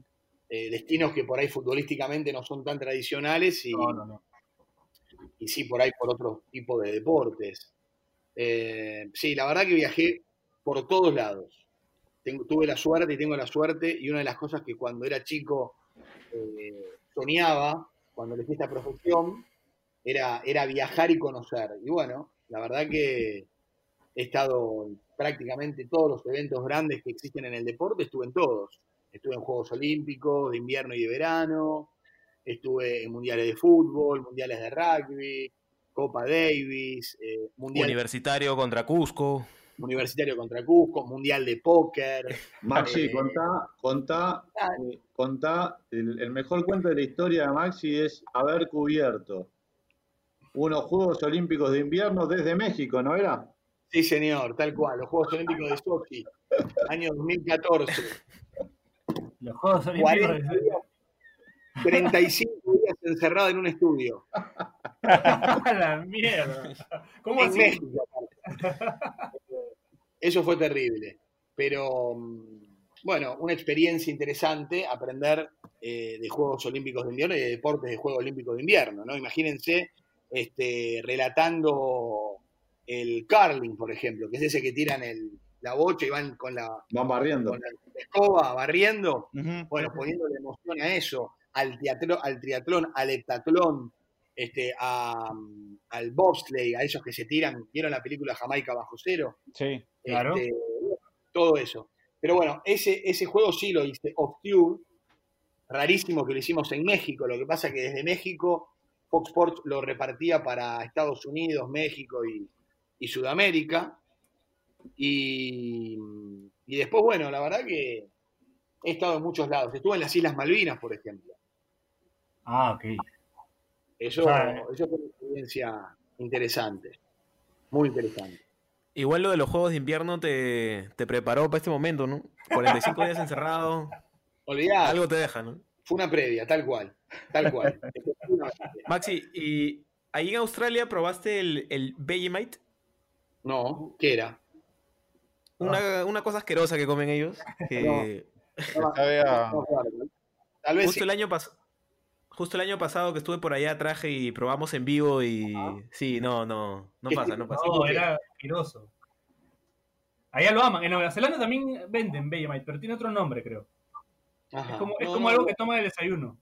eh, destinos que por ahí futbolísticamente no son tan tradicionales y, no, no, no. y sí por ahí por otro tipo de deportes. Eh, sí, la verdad que viajé por todos lados. Tengo- tuve la suerte y tengo la suerte y una de las cosas que cuando era chico eh, soñaba, cuando elegí esta profesión, era, era viajar y conocer. Y bueno, la verdad que he estado en prácticamente todos los eventos grandes que existen en el deporte, estuve en todos. Estuve en Juegos Olímpicos de invierno y de verano, estuve en mundiales de fútbol, mundiales de rugby, Copa Davis, eh, mundial Universitario contra Cusco. Universitario contra Cusco, mundial de póker. Maxi, Eh, contá, contá, eh, contá, el, el mejor cuento de la historia de Maxi es haber cubierto unos Juegos Olímpicos de invierno desde México, ¿no era? Sí, señor, tal cual, los Juegos Olímpicos de Sochi, año 2014. Los Juegos Olímpicos. 40 días, 35 días encerrado en un estudio. ¡A la mierda! ¿Cómo en así? México. Eso fue terrible. Pero mm, bueno, una experiencia interesante aprender eh, de Juegos Olímpicos de Invierno y de deportes de Juegos Olímpicos de Invierno. ¿no? Imagínense este, relatando el curling, por ejemplo, que es ese que tiran el, la bocha y van con la, Van barriendo. con la escoba barriendo. Bueno, poniéndole emoción a eso, al, teatro, al triatlón, al heptatlón, este, a, al bobsleigh, a esos que se tiran, ¿vieron la película Jamaica bajo cero? Sí. Claro. Este, todo eso. Pero bueno, ese, ese juego sí lo hice off-tube, rarísimo que lo hicimos en México, lo que pasa que desde México Fox Sports lo repartía para Estados Unidos, México y, y Sudamérica. Y, y después, bueno, la verdad que he estado en muchos lados. Estuve en las Islas Malvinas, por ejemplo. Ah, ok. Eso, Ah. eso fue una experiencia interesante. Muy interesante. Igual lo de los juegos de invierno te, te preparó para este momento, ¿no? 45 días encerrado, Olvidá, algo te deja, ¿no? fue una previa, tal cual. Tal cual. Maxi, ¿y ahí en Australia probaste el, el Vegemite? No, ¿qué era? Una, una cosa asquerosa que comen ellos. Que No, no, claro. Tal vez justo, sí. el año pas- justo el año pasado que estuve por allá traje y probamos en vivo y... Sí, no, no, no ¿Qué pasa, no pasa. No, era asqueroso. Allá lo aman. En Nueva Zelanda también venden Vegemite, pero tiene otro nombre, creo. Ajá. Es como, es No, como no, algo no. que toman el desayuno.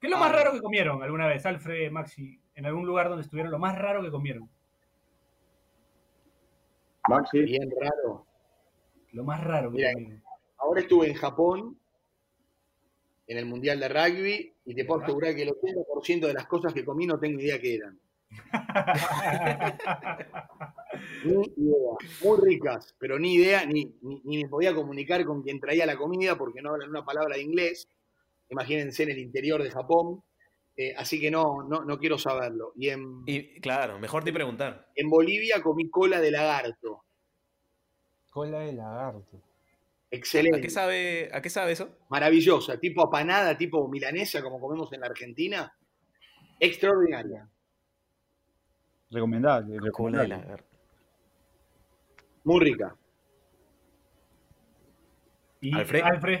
¿Qué es lo Ah. más raro que comieron alguna vez, Alfred, Maxi? En algún lugar donde estuvieron, lo más raro que comieron. Maxi, Bien raro. Lo más raro que Mira, comieron. Ahora estuve en Japón, en el Mundial de Rugby, y te puedo asegurar que el 80% de las cosas que comí no tengo idea qué eran. Ni idea. Muy ricas, pero ni idea, ni, ni, ni me podía comunicar con quien traía la comida porque no hablan una palabra de inglés. Imagínense en el interior de Japón. Eh, así que no, no, no quiero saberlo. Y en, Y claro, mejor te preguntar. en Bolivia comí cola de lagarto. Cola de lagarto. ¿A Excelente. qué sabe, a qué sabe eso? maravillosa, tipo apanada, tipo milanesa, como comemos en la Argentina. Extraordinaria. Recomendable. De recomendable. Muy rica. Y Alfred. Alfred.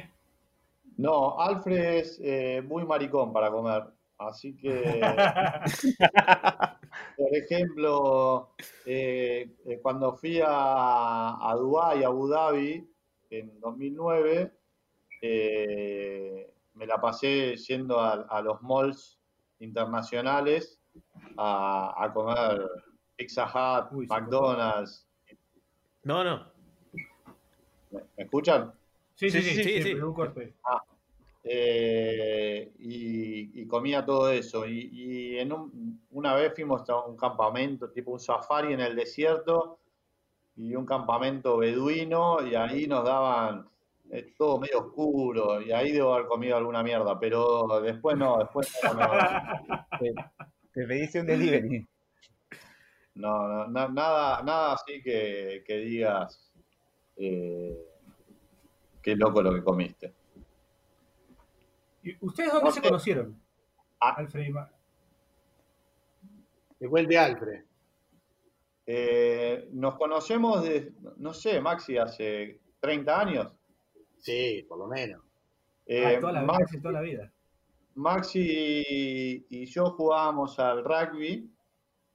no, Alfred es eh, muy maricón para comer. Así que, por ejemplo, eh, eh, cuando fui a, a Dubái, a Abu Dhabi, en 2009, eh, me la pasé yendo a, a los malls internacionales a, a comer Pizza Hut, Uy, McDonald's. No, no. ¿Me, me escuchan? Sí, sí, Sí, sí, sí, sí, sí. pero un corte. Eh, y, y comía todo eso. Y, y en un- una vez fuimos a un campamento, tipo un safari en el desierto, y un campamento beduino, y ahí nos daban eh, todo medio oscuro, y ahí debo haber comido alguna mierda, pero después no, después no, no, Te, te pediste un delivery. no, no, na- nada, nada así que, que digas eh, qué loco lo que comiste. ¿Y ¿Ustedes dónde se conocieron? Ah. Alfred y Ma- De cuente Alfred. Eh, nos conocemos de, no sé, Maxi, hace 30 años. Sí, por lo menos. Eh, Ah, toda la vida, Max- casi toda la vida. Maxi y yo jugábamos al rugby.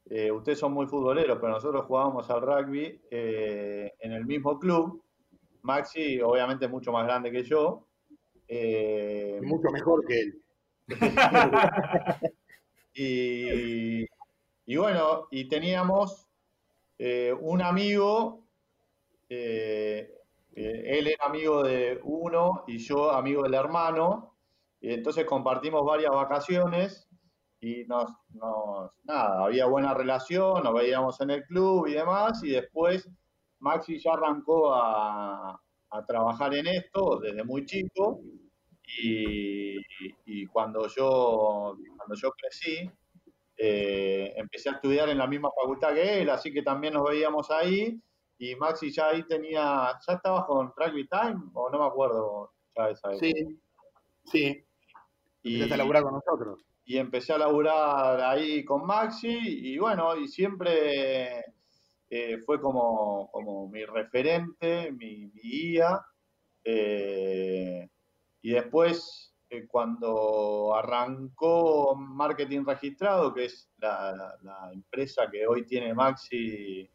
eh, ustedes son muy futboleros, pero nosotros jugábamos al rugby eh, en el mismo club. Maxi, obviamente, mucho más grande que yo. eh, mucho mejor que él. y, y bueno, y teníamos eh, un amigo, eh, eh, él era amigo de uno y yo amigo del hermano, entonces compartimos varias vacaciones y nos, nos- nada, había buena relación, nos veíamos en el club y demás, y después Maxi ya arrancó a, a trabajar en esto desde muy chico, y, y cuando yo, cuando yo crecí, eh, empecé a estudiar en la misma facultad que él, así que también nos veíamos ahí, y Maxi ya ahí tenía, ¿ya estabas con Rugby Time? O no me acuerdo ya esa época. Sí, sí. Y- Empezaste a laburar con nosotros. y empecé a laburar ahí con Maxi y bueno, y siempre eh, fue como, como mi referente, mi, mi guía. eh, y después eh, cuando arrancó Marketing Registrado, que es la, empresa que hoy tiene Maxi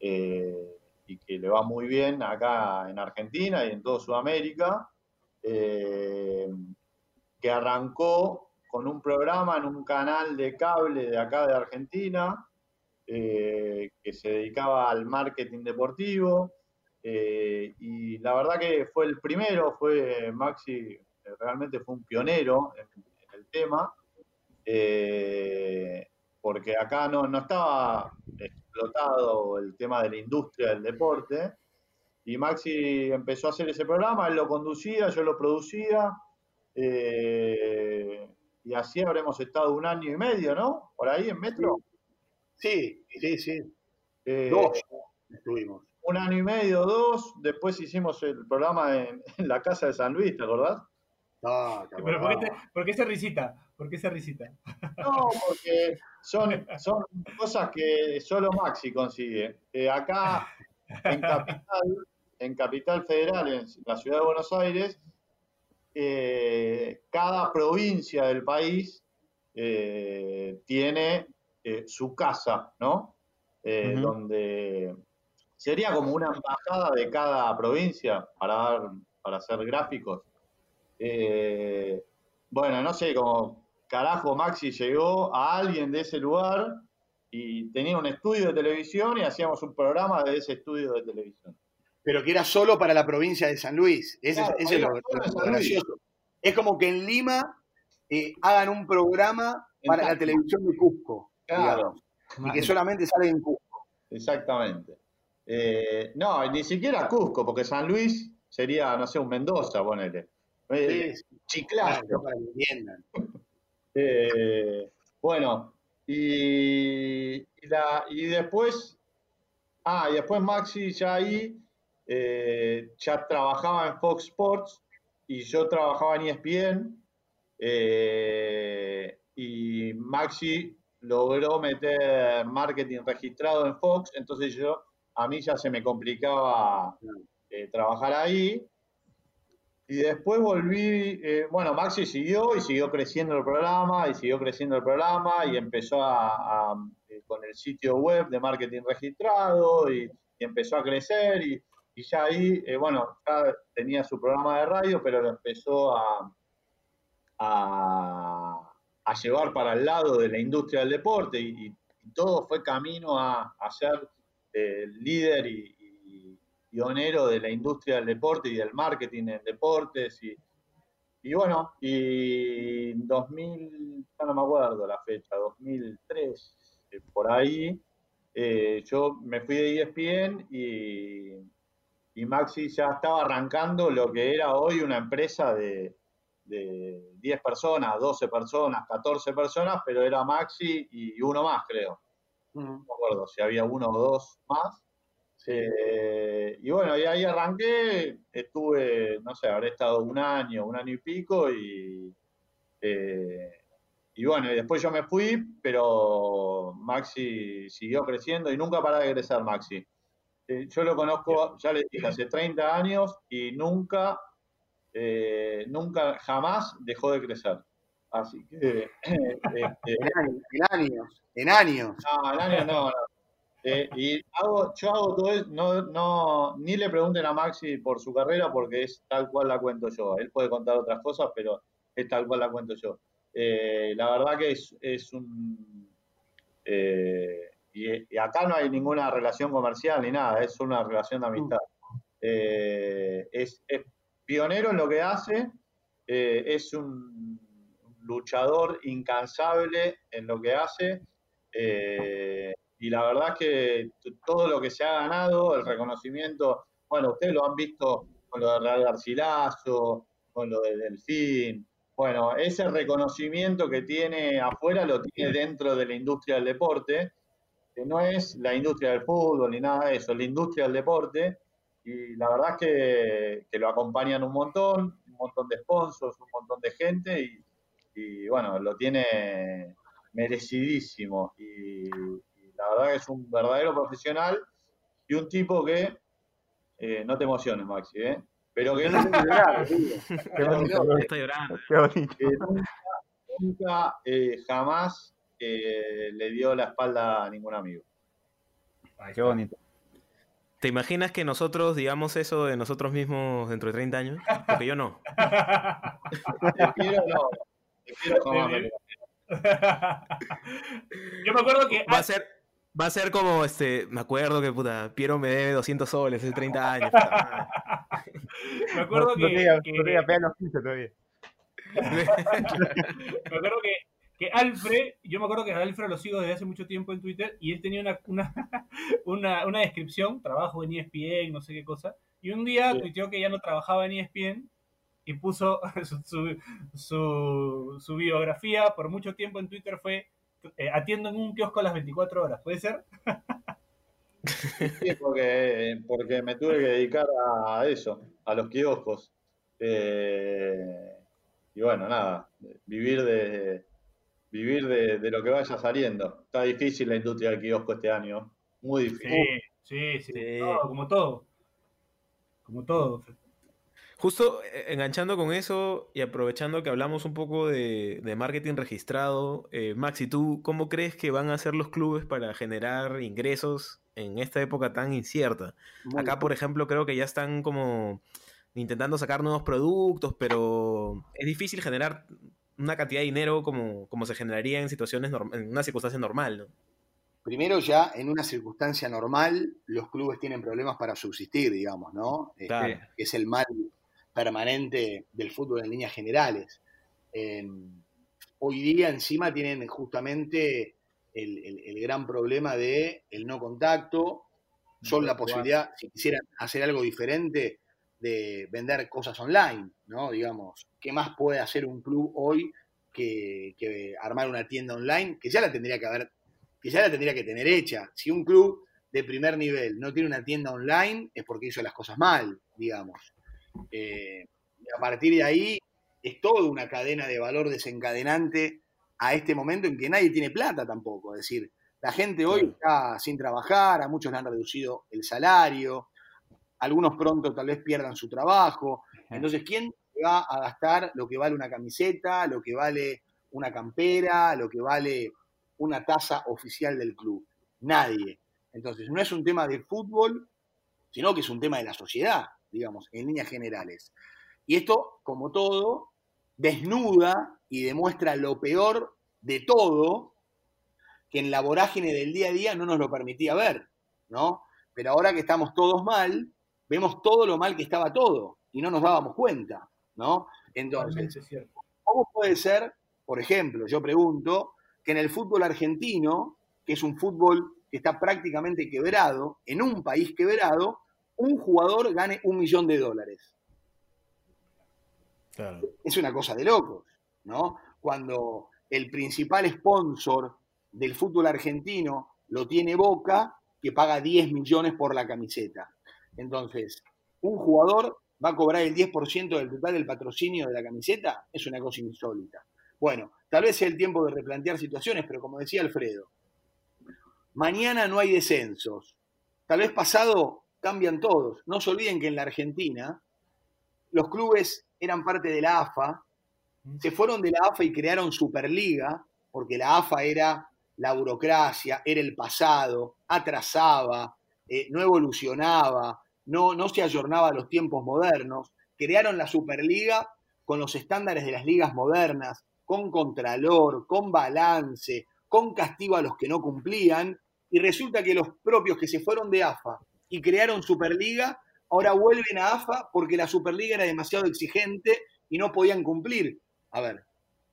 eh, y que le va muy bien acá en Argentina y en toda Sudamérica, eh, que arrancó con un programa en un canal de cable de acá de Argentina, eh, que se dedicaba al marketing deportivo. y la verdad que fue el primero, fue Maxi, realmente fue un pionero en, en el tema, eh, porque acá no, no estaba explotado el tema de la industria del deporte. Y Maxi empezó a hacer ese programa, él lo conducía, yo lo producía. eh, y así habremos estado un año y medio, ¿no? Por ahí en Metro. Sí, sí, sí. Eh, Dos estuvimos. un año y medio, dos. Después hicimos el programa en, en la casa de San Luis, ¿te acordás? Pero ¿por qué, te- por qué esa risita? ¿Por qué esa risita? No, porque son, son cosas que solo Maxi consigue. Eh, acá en Capital, en Capital Federal, en la ciudad de Buenos Aires, eh, cada provincia del país eh, tiene eh, su casa, ¿no? Donde sería como una embajada de cada provincia para, dar, para hacer gráficos. Eh, bueno, no sé, como carajo Maxi llegó a alguien de ese lugar y tenía un estudio de televisión y hacíamos un programa de ese estudio de televisión. Pero que era solo para la provincia de San Luis. Ese, es- Claro, ese es lo, era solo lo en San Luis. gracioso. Es como que en Lima eh, hagan un programa para la televisión de Cusco. Claro. digamos, y que solamente sale en Cusco. Exactamente. Eh, no, ni siquiera Cusco, porque San Luis sería, no sé, un Mendoza, ponele. Eh. Eh, bueno, y, y la, y después, ah, y después Maxi ya ahí eh, ya trabajaba en Fox Sports y yo trabajaba en ESPN eh, y Maxi logró meter marketing registrado en Fox, entonces yo, a mí ya se me complicaba eh, trabajar ahí. Y después volví, eh, bueno, Maxi siguió y siguió creciendo el programa y siguió creciendo el programa y empezó a, eh, con el sitio web de marketing registrado y, empezó a crecer y, ya ahí, eh, bueno, ya tenía su programa de radio, pero lo empezó a, a, llevar para el lado de la industria del deporte y, y- todo fue camino a, a ser eh, líder y pionero de la industria del deporte y del marketing en deportes y, y bueno, y en 2000, ya no me acuerdo la fecha, 2003, eh, por ahí, eh, yo me fui de ESPN y, y Maxi ya estaba arrancando lo que era hoy una empresa de, de 10 personas, 12 personas, 14 personas, pero era Maxi y uno más, creo. No me acuerdo si había uno o dos más. Eh, y bueno, y ahí arranqué, estuve, no sé, habré estado un año, un año y pico, y, eh, y bueno, y después yo me fui, pero Maxi siguió creciendo y nunca para de crecer Maxi. Eh, yo lo conozco, ya les dije, hace 30 años y nunca, eh, nunca, jamás dejó de crecer. Así que, este, En años, en años, en años. no, el año no, no. Eh, y yo hago todo eso, no, no, ni le pregunten a Maxi por su carrera porque es tal cual la cuento yo. Él puede contar otras cosas, pero es tal cual la cuento yo. Eh, la verdad que es, es un... eh, y, acá no hay ninguna relación comercial ni nada, es una relación de amistad. Es, pionero en lo que hace, es un luchador incansable en lo que hace. Y la verdad es que todo lo que se ha ganado, el reconocimiento, bueno, ustedes lo han visto con lo de Real Garcilaso, con lo de Delfín. Bueno, ese reconocimiento que tiene afuera lo tiene dentro de la industria del deporte, que no es la industria del fútbol ni nada de eso, la industria del deporte. Y la verdad es que, que lo acompañan un montón, un montón de sponsors, un montón de gente y, y bueno, lo tiene merecidísimo. Y la verdad que es un verdadero profesional y un tipo que, eh, no te emociones Maxi, ¿eh? pero que no llorar, digo. Qué bonito, Está llorando. qué bonito. que nunca, nunca, eh, jamás eh, le dio la espalda a ningún amigo. Qué bonito. ¿Te imaginas que nosotros digamos eso de nosotros mismos dentro de 30 años? Porque yo no. Te quiero, no. Jamás. Me- Yo me acuerdo que Va a ser, va a ser como, este, me acuerdo que, puta, Piero me debe 200 soles hace 30 años. me acuerdo no, que, te diga- que- no te diga, pega los 15 todavía. me acuerdo que, que Alfred, yo me acuerdo que a Alfred lo sigo desde hace mucho tiempo en Twitter y él tenía una, una, una, una descripción, trabajo en ESPN, no sé qué cosa, y un día Sí. tuiteó que ya no trabajaba en ESPN y puso su, su, su- su biografía por mucho tiempo en Twitter fue eh, atiendo en un kiosco a las 24 horas, ¿puede ser? Sí, porque, porque me tuve que dedicar a eso, a los kioscos. Eh, y bueno, nada, vivir de vivir de, de lo que vaya saliendo. Está difícil la industria del kiosco este año, muy difícil. Sí, sí, sí, Sí. No, como todo. Como todo. Justo eh, enganchando con eso y aprovechando que hablamos un poco de, de marketing registrado, eh, Maxi, ¿tú cómo crees que van a hacer los clubes para generar ingresos en esta época tan incierta? Muy Acá, por ejemplo, creo que ya están como intentando sacar nuevos productos, pero es difícil generar una cantidad de dinero como, como se generaría en situaciones en una circunstancia normal, ¿no? Primero ya en una circunstancia normal los clubes tienen problemas para subsistir, digamos, ¿no? Este, Claro. es el mal permanente del fútbol en líneas generales. Eh, hoy día encima tienen justamente el, el- el gran problema de el no contacto, son la posibilidad, si quisieran hacer algo diferente, de vender cosas online, ¿no? Digamos, ¿qué más puede hacer un club hoy que, que armar una tienda online? Que ya la tendría que haber, que ya la tendría que tener hecha. Si un club de primer nivel no tiene una tienda online, es porque hizo las cosas mal, digamos. Eh, y a partir de ahí es toda una cadena de valor desencadenante a este momento en que nadie tiene plata tampoco. Es decir, la gente hoy está sin trabajar, a muchos le han reducido el salario, algunos pronto tal vez pierdan su trabajo. Entonces, ¿quién va a gastar lo que vale una camiseta, lo que vale una campera, lo que vale una taza oficial del club? Nadie. Entonces, no es un tema de fútbol, sino que es un tema de la sociedad, digamos, en líneas generales. Y esto, como todo, desnuda y demuestra lo peor de todo que en la vorágine del día a día no nos lo permitía ver, ¿no? Pero ahora que estamos todos mal, vemos todo lo mal que estaba todo y no nos dábamos cuenta, ¿no? Entonces. ¿Cómo puede ser, por ejemplo, yo pregunto, que en el fútbol argentino, que es un fútbol que está prácticamente quebrado, en un país quebrado, un jugador gane un millón de dólares? Es una cosa de locos, ¿no? Cuando el principal sponsor del fútbol argentino lo tiene Boca, que paga 10 millones por la camiseta. Entonces, un jugador va a cobrar el 10% del total del patrocinio de la camiseta, es una cosa insólita. Bueno, tal vez sea el tiempo de replantear situaciones, pero como decía Alfredo, mañana no hay descensos. Tal vez pasado cambian todos. No se olviden que en la Argentina los clubes eran parte de la AFA, se fueron de la AFA y crearon Superliga, porque la AFA era la burocracia, era el pasado, atrasaba, eh, no evolucionaba, no, no se ayornaba a los tiempos modernos. Crearon la Superliga con los estándares de las ligas modernas, con contralor, con balance, con castigo a los que no cumplían, y resulta que los propios que se fueron de AFA y crearon Superliga, ahora vuelven a AFA porque la Superliga era demasiado exigente y no podían cumplir. A ver,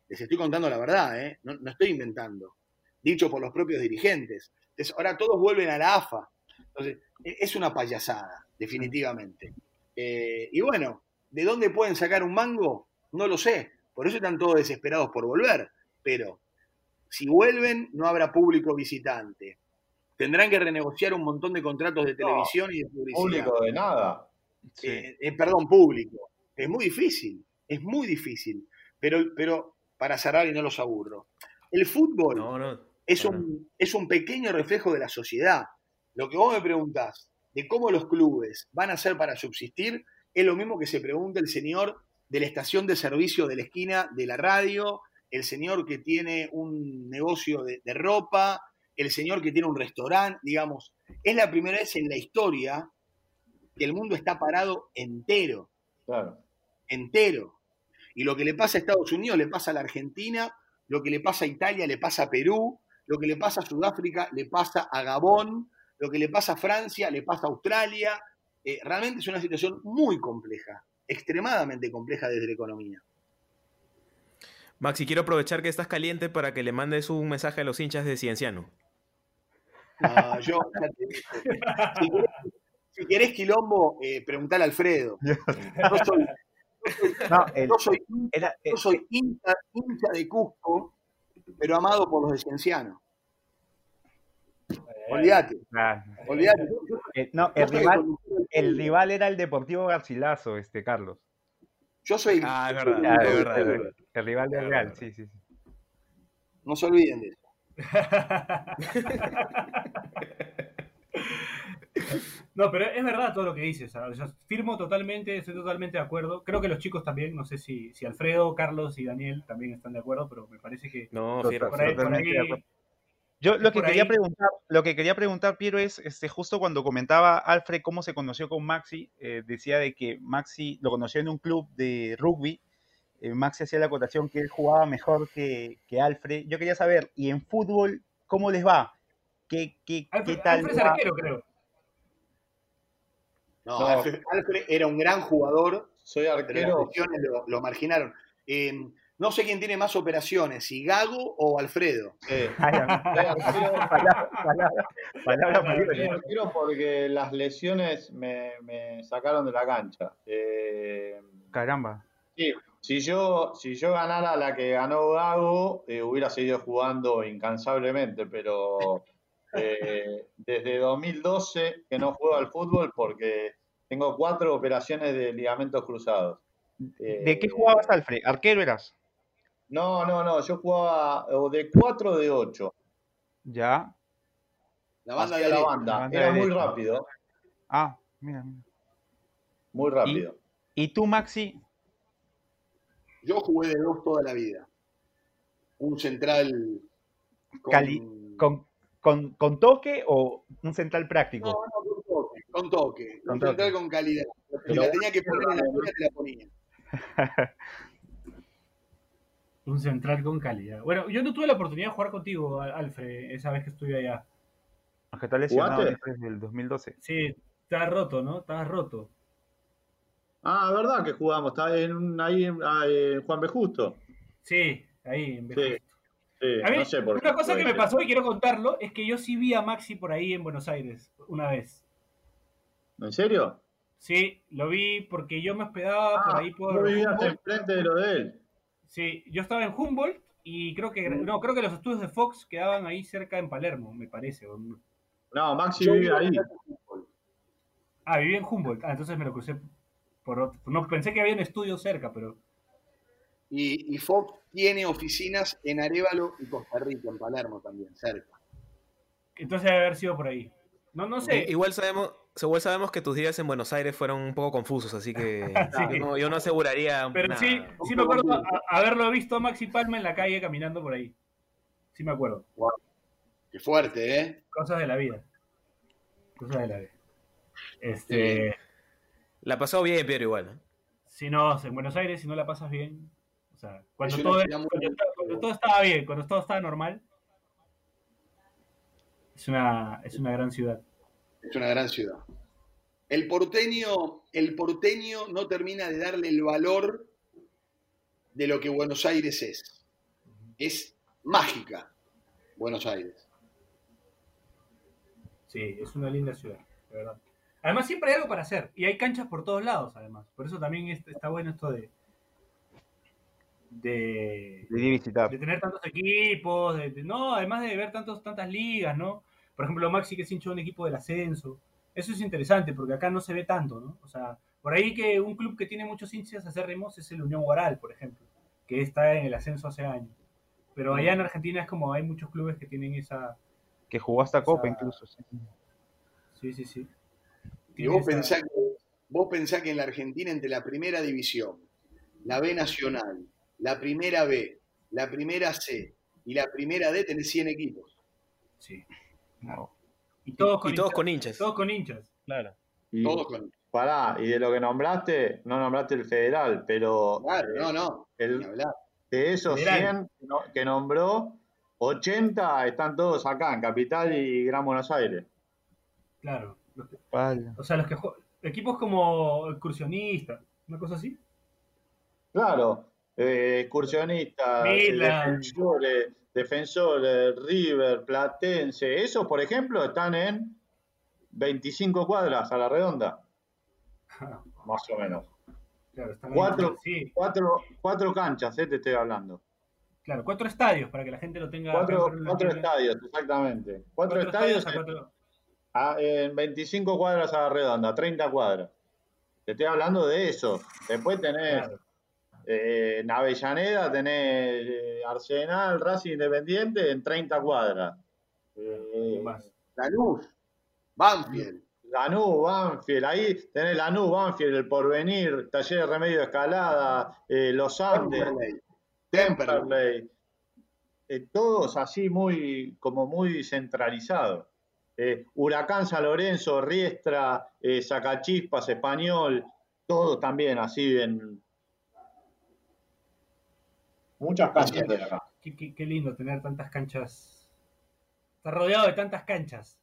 les estoy contando la verdad, ¿eh? no, estoy inventando, dicho por los propios dirigentes. Entonces, ahora todos vuelven a la AFA. Entonces, e- es una payasada, definitivamente. Eh, y bueno, ¿de dónde pueden sacar un mango? No lo sé. Por eso están todos desesperados por volver. Pero si vuelven, no habrá público visitante. Tendrán que renegociar un montón de contratos de televisión y de publicidad. Público de nada. Eh, eh, perdón, público. Es muy difícil, es muy difícil. Pero, pero para cerrar y no los aburro. El fútbol No, no. es, un, es un pequeño reflejo de la sociedad. Lo que vos me preguntás de cómo los clubes van a hacer para subsistir es lo mismo que se pregunta el señor de la estación de servicio de la esquina de la radio, el señor que tiene un negocio de, de ropa, el señor que tiene un restaurante, digamos. Es la primera vez en la historia que el mundo está parado entero, Claro. entero. Y lo que le pasa a Estados Unidos le pasa a la Argentina, lo que le pasa a Italia le pasa a Perú, lo que le pasa a Sudáfrica le pasa a Gabón, lo que le pasa a Francia le pasa a Australia. Eh, realmente es una situación muy compleja, extremadamente compleja desde la economía. Maxi, quiero aprovechar que estás caliente para que le mandes un mensaje a los hinchas de Cienciano. No, yo, ya te dije. si, querés, si querés quilombo, eh, preguntale a Alfredo. Yo soy, No, el- yo soy, era- yo soy hincha, hincha de Cusco, pero amado por los de Cienciano. Olvídate, olvídate. eh, no, el soy rival, el rival era el Deportivo Garcilaso, este Carlos. Yo soy. Ah, es soy verdad, Ah, es verdad. El rival del Real, sí, sí. No se olviden de eso. No, pero es verdad todo lo que dices. firmo totalmente, estoy totalmente de acuerdo. Creo que los chicos también, no sé si, si Alfredo, Carlos y Daniel también están de acuerdo, pero me parece que No, ahí, por ahí-. Yo lo que quería ahí- preguntar, lo que quería preguntar, Piero, es este, justo cuando comentaba Alfred cómo se conoció con Maxi, eh, decía de que Maxi lo conoció en un club de rugby. Eh, Maxi hacía la acotación que él jugaba mejor que, que Alfred. Yo quería saber, ¿y en fútbol cómo les va? ¿Qué, qué, qué Alfred, tal? Alfred es arquero, creo. No, No. Alfred, Alfred era un gran jugador, Soy pero las arquero. lesiones lo, lo marginaron. Eh, no sé quién tiene más operaciones, si Gago o Alfredo. eh, palabra, palabra, palabra porque las lesiones me, me sacaron de la cancha. Eh, Caramba. sí, si yo, si yo ganara la que ganó Gago, eh, hubiera seguido jugando incansablemente, pero eh, desde 2012 que no juego al fútbol porque tengo cuatro operaciones de ligamentos cruzados. ¿De qué Eh, jugabas, Alfred? ¿Arquero eras? No, no, no, yo jugaba o de 4 o de 8. Ya. La banda Hacia de la banda. La banda Era muy derecha. rápido, Ah, mira, mira. muy rápido. ¿Y tú, Maxi? Yo jugué de dos toda la vida. Un central con, Cali- ¿Con, con, con toque o un central práctico? No, no, con toque. Con toque. Con un toque. central con calidad. Si la tenía que poner en la esquina, te la ponía. Un central con calidad. Bueno, yo no tuve la oportunidad de jugar contigo, Al- Alfred, esa vez que estuve allá. Aunque está lesionado desde el 2012. Sí, estabas roto, ¿no? Estabas roto. Ah, verdad que jugamos, está en un- ahí en ah, Juan B. Justo. Sí, ahí en Sí, Venezuela. sí, A mí, no sé por qué. una cosa que me pasó y quiero contarlo es que yo sí vi a Maxi por ahí en Buenos Aires una vez. ¿En serio? Sí, lo vi porque yo me hospedaba por Ah, ahí por vivías enfrente de lo de él. Sí, yo estaba en Humboldt y creo que no, creo que los estudios de Fox quedaban ahí cerca en Palermo, me parece. no. Maxi Yo vive ahí. Ah, viví en Humboldt. Ah, entonces me lo crucé por otro. No, pensé que había un estudio cerca, pero Y, y Fox tiene oficinas en Arevalo y Costa Rica, en Palermo también, cerca. entonces debe haber sido por ahí. No, no sé. Igual sabemos, igual sabemos que tus días en Buenos Aires fueron un poco confusos, así que Sí. yo, no, yo no aseguraría. Pero nada. sí, sí me acuerdo a- haberlo visto a Maxi Palma en la calle caminando por ahí. Sí me acuerdo. Qué fuerte, ¿eh? Cosas de la vida. Cosas de la vida. Este, La pasó bien, Piero, igual. ¿no? si no, en Buenos Aires, si no la pasas bien, o sea, cuando, todo, muy cuando todo estaba bien, cuando todo estaba normal, es una, es una gran ciudad. Es una gran ciudad. El porteño, el porteño no termina de darle el valor de lo que Buenos Aires es. Es mágica Buenos Aires. Sí, es una linda ciudad, de verdad. Además, siempre hay algo para hacer. Y hay canchas por todos lados, además. Por eso también es- está bueno esto de. de. De visitar. de tener tantos equipos. de- de- no, además de ver tantos, tantas ligas, ¿no? Por ejemplo, Maxi, que es hincha de un equipo del ascenso. Eso es interesante, porque acá no se ve tanto, ¿no? O sea, por ahí que un club que tiene muchos hinchas acérrimos es el Unión Guaral, por ejemplo, que está en el ascenso hace años. Pero allá en Argentina es como hay muchos clubes que tienen esa. Que jugó hasta Copa incluso. sí. Sí, sí, sí. Y vos pensás que vos pensás que en la Argentina, entre la primera división, la B Nacional, la primera B, la primera C y la primera D, tenés 100 equipos. Sí. Y todos con, Y todos hinchas. con hinchas. Todos con hinchas. Claro. Y, Todos con. pará, y de lo que nombraste, no nombraste el federal, pero Claro, eh, no, no. el- de esos Federal. 100 que no- que nombró, 80 están todos acá, en Capital y Gran Buenos Aires. Claro. Los que- Pala. o sea, los que equipos como excursionistas, una cosa así. Claro, eh, excursionistas, Midland. defensores, defensores, River, Platense, esos por ejemplo están en 25 cuadras a la redonda, más o menos. Claro, están Cuatro. Sí, Cuatro, cuatro canchas, eh, te estoy hablando. claro, cuatro estadios para que la gente lo tenga. Cuatro, estadios, exactamente. Cuatro, cuatro estadios, a en- cuatro- a- en 25 cuadras a la redonda, 30 cuadras. Te estoy hablando de eso. Después tenés claro. eh, en Avellaneda, tenés eh, Arsenal, Racing Independiente en 30 cuadras. Eh, ¿Qué más? Lanús, Banfield. Lanús, Banfield, ahí tenés Lanús, Banfield, El Porvenir, Taller de Remedio de Escalada, eh, Los Andes, Temperley. Temperley. Temperley, eh, todos así muy, como muy centralizados. Eh, Huracán San Lorenzo, Riestra, eh, Sacachispas, Español, todo también así en muchas canchas de acá. Qué, qué- qué lindo tener tantas canchas. Estar rodeado de tantas canchas.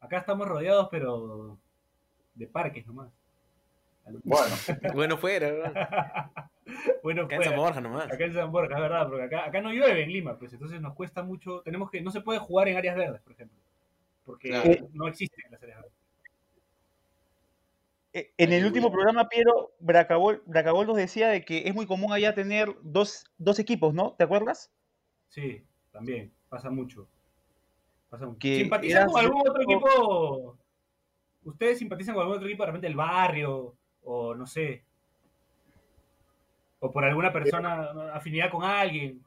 Acá estamos rodeados, pero de parques nomás. Bueno, Bueno, fuera, ¿verdad? bueno, Acá en San fuera. Borja nomás. Acá en San Borja, es verdad, porque acá, acá no llueve en Lima, pues entonces nos cuesta mucho. Tenemos que, no se puede jugar en áreas verdes, por ejemplo. Porque Claro. no existen las áreas verdes. Eh, En el último programa, Piero, Bracabol, Bracabol nos decía de que es muy común allá tener dos, dos equipos, ¿no? ¿Te acuerdas? Sí, también, pasa mucho. Pasa mucho. ¿Simpatizan con algún otro equipo? ¿Ustedes simpatizan con algún otro equipo de repente del barrio? O no sé. O por alguna persona, afinidad con alguien.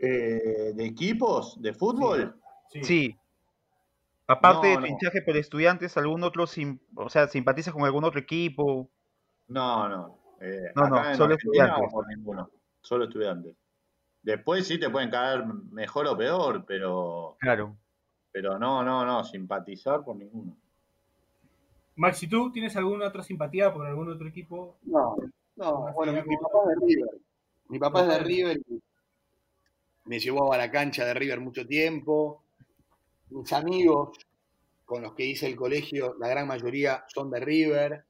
eh, ¿de equipos? ¿De fútbol? Sí. Sí. Aparte No, de no. hinchaje por estudiantes, ¿algún otro, sim- o sea, simpatizas con algún otro equipo? No, no. eh, No, no, solo estudiantes. por ninguno. Solo estudiantes. Después sí te pueden caer mejor o peor, pero, Claro. pero no, no, no, simpatizar por ninguno. Maxi, ¿tú tienes alguna otra simpatía por algún otro equipo? No, no, bueno, mi, mi papá es de River. Mi papá es de River y me llevó a la cancha de River mucho tiempo. Mis amigos con los que hice el colegio, la gran mayoría son de River.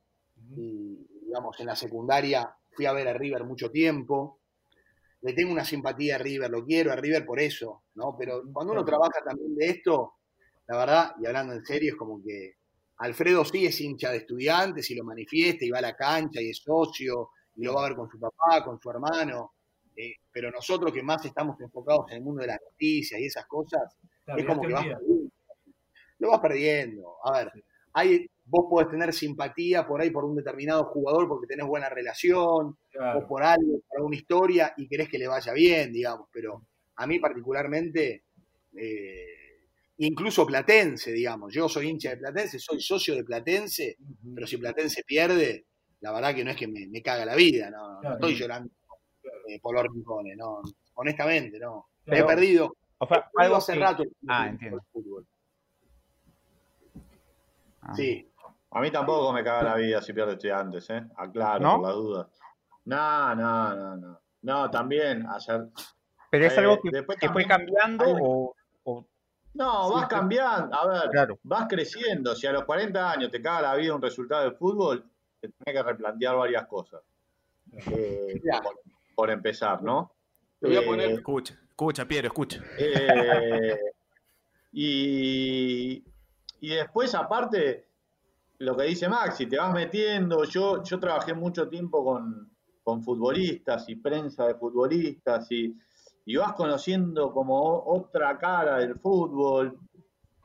Y, digamos, en la secundaria fui a ver a River mucho tiempo. Le tengo una simpatía a River, lo quiero a River por eso, ¿no? Pero cuando uno trabaja también de esto, la verdad, y hablando en serio, es como que Alfredo sí es hincha de estudiantes y lo manifiesta y va a la cancha y es socio y lo va a ver con su papá, con su hermano. eh, pero nosotros que más estamos enfocados en el mundo de las noticias y esas cosas, Claro, es como que vas perdiendo. Lo vas perdiendo. A ver, hay, vos podés tener simpatía por ahí por un determinado jugador porque tenés buena relación, Claro. o por algo, por alguna historia y querés que le vaya bien, digamos. Pero a mí particularmente, eh, incluso Platense, digamos. Yo soy hincha de Platense, soy socio de Platense, pero si Platense pierde, la verdad que no es que me, me caga la vida, no, no Claro. estoy llorando eh, por los rincones, no. Honestamente, no. Claro. He perdido. O sea, algo hace que- rato. Ah, entiendo. fútbol. Ah. Sí. A mí tampoco me caga la vida si pierde estudiantes, ¿eh? Aclaro, ¿No? por la duda. No, no, no, no. No, también hacer. Pero es Eh, algo que, después que fue cambiando hay o, o- No, Sí, vas cambiando. A ver, Claro. vas creciendo. Si a los 40 años te caga la vida un resultado de fútbol, te tienes que replantear varias cosas. Eh, por empezar, ¿no? Te voy a Eh, poner- Escucha, escucha, Piero, escucha. Eh, y, y después, aparte, lo que dice Maxi, te vas metiendo. Yo, yo trabajé mucho tiempo con, con futbolistas y prensa de futbolistas y, y vas conociendo como otra cara del fútbol.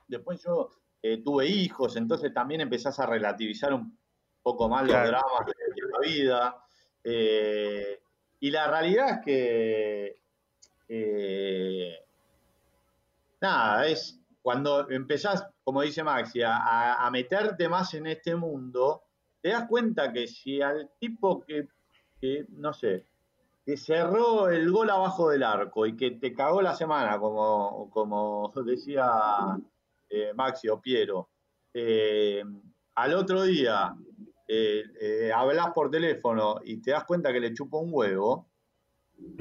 Después yo eh, tuve hijos, entonces también empezás a relativizar un poco más los dramas de, de la vida. Eh, y la realidad es que eh, nada, es cuando empezás, como dice Maxi, a, meterte más en este mundo, te das cuenta que si al tipo que, no sé, que cerró el gol abajo del arco y que te cagó la semana, como, como decía eh, Maxi o Piero, eh, al otro día eh, hablas por teléfono y te das cuenta que le chupa un huevo,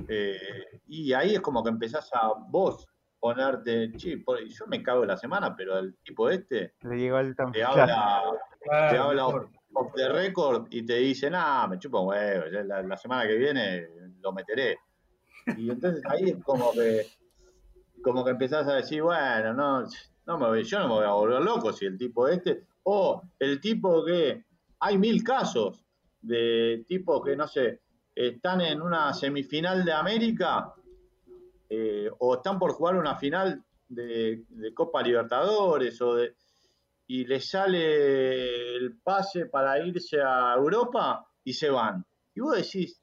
eh, y ahí es como que empezás a vos ponerte, che, por- yo me cago la semana, pero el tipo este Le llegó el te habla, te off the record y te dice, nah, me chupa un huevo, la, la semana que viene lo meteré. Y entonces ahí es como que, como que empezás a decir, bueno, no, no me voy, yo no me voy a volver loco si el tipo este, o el tipo que, hay mil casos de tipos que, no sé, están en una semifinal de América eh, o están por jugar una final de, de Copa Libertadores o de, y les sale el pase para irse a Europa y se van. Y vos decís,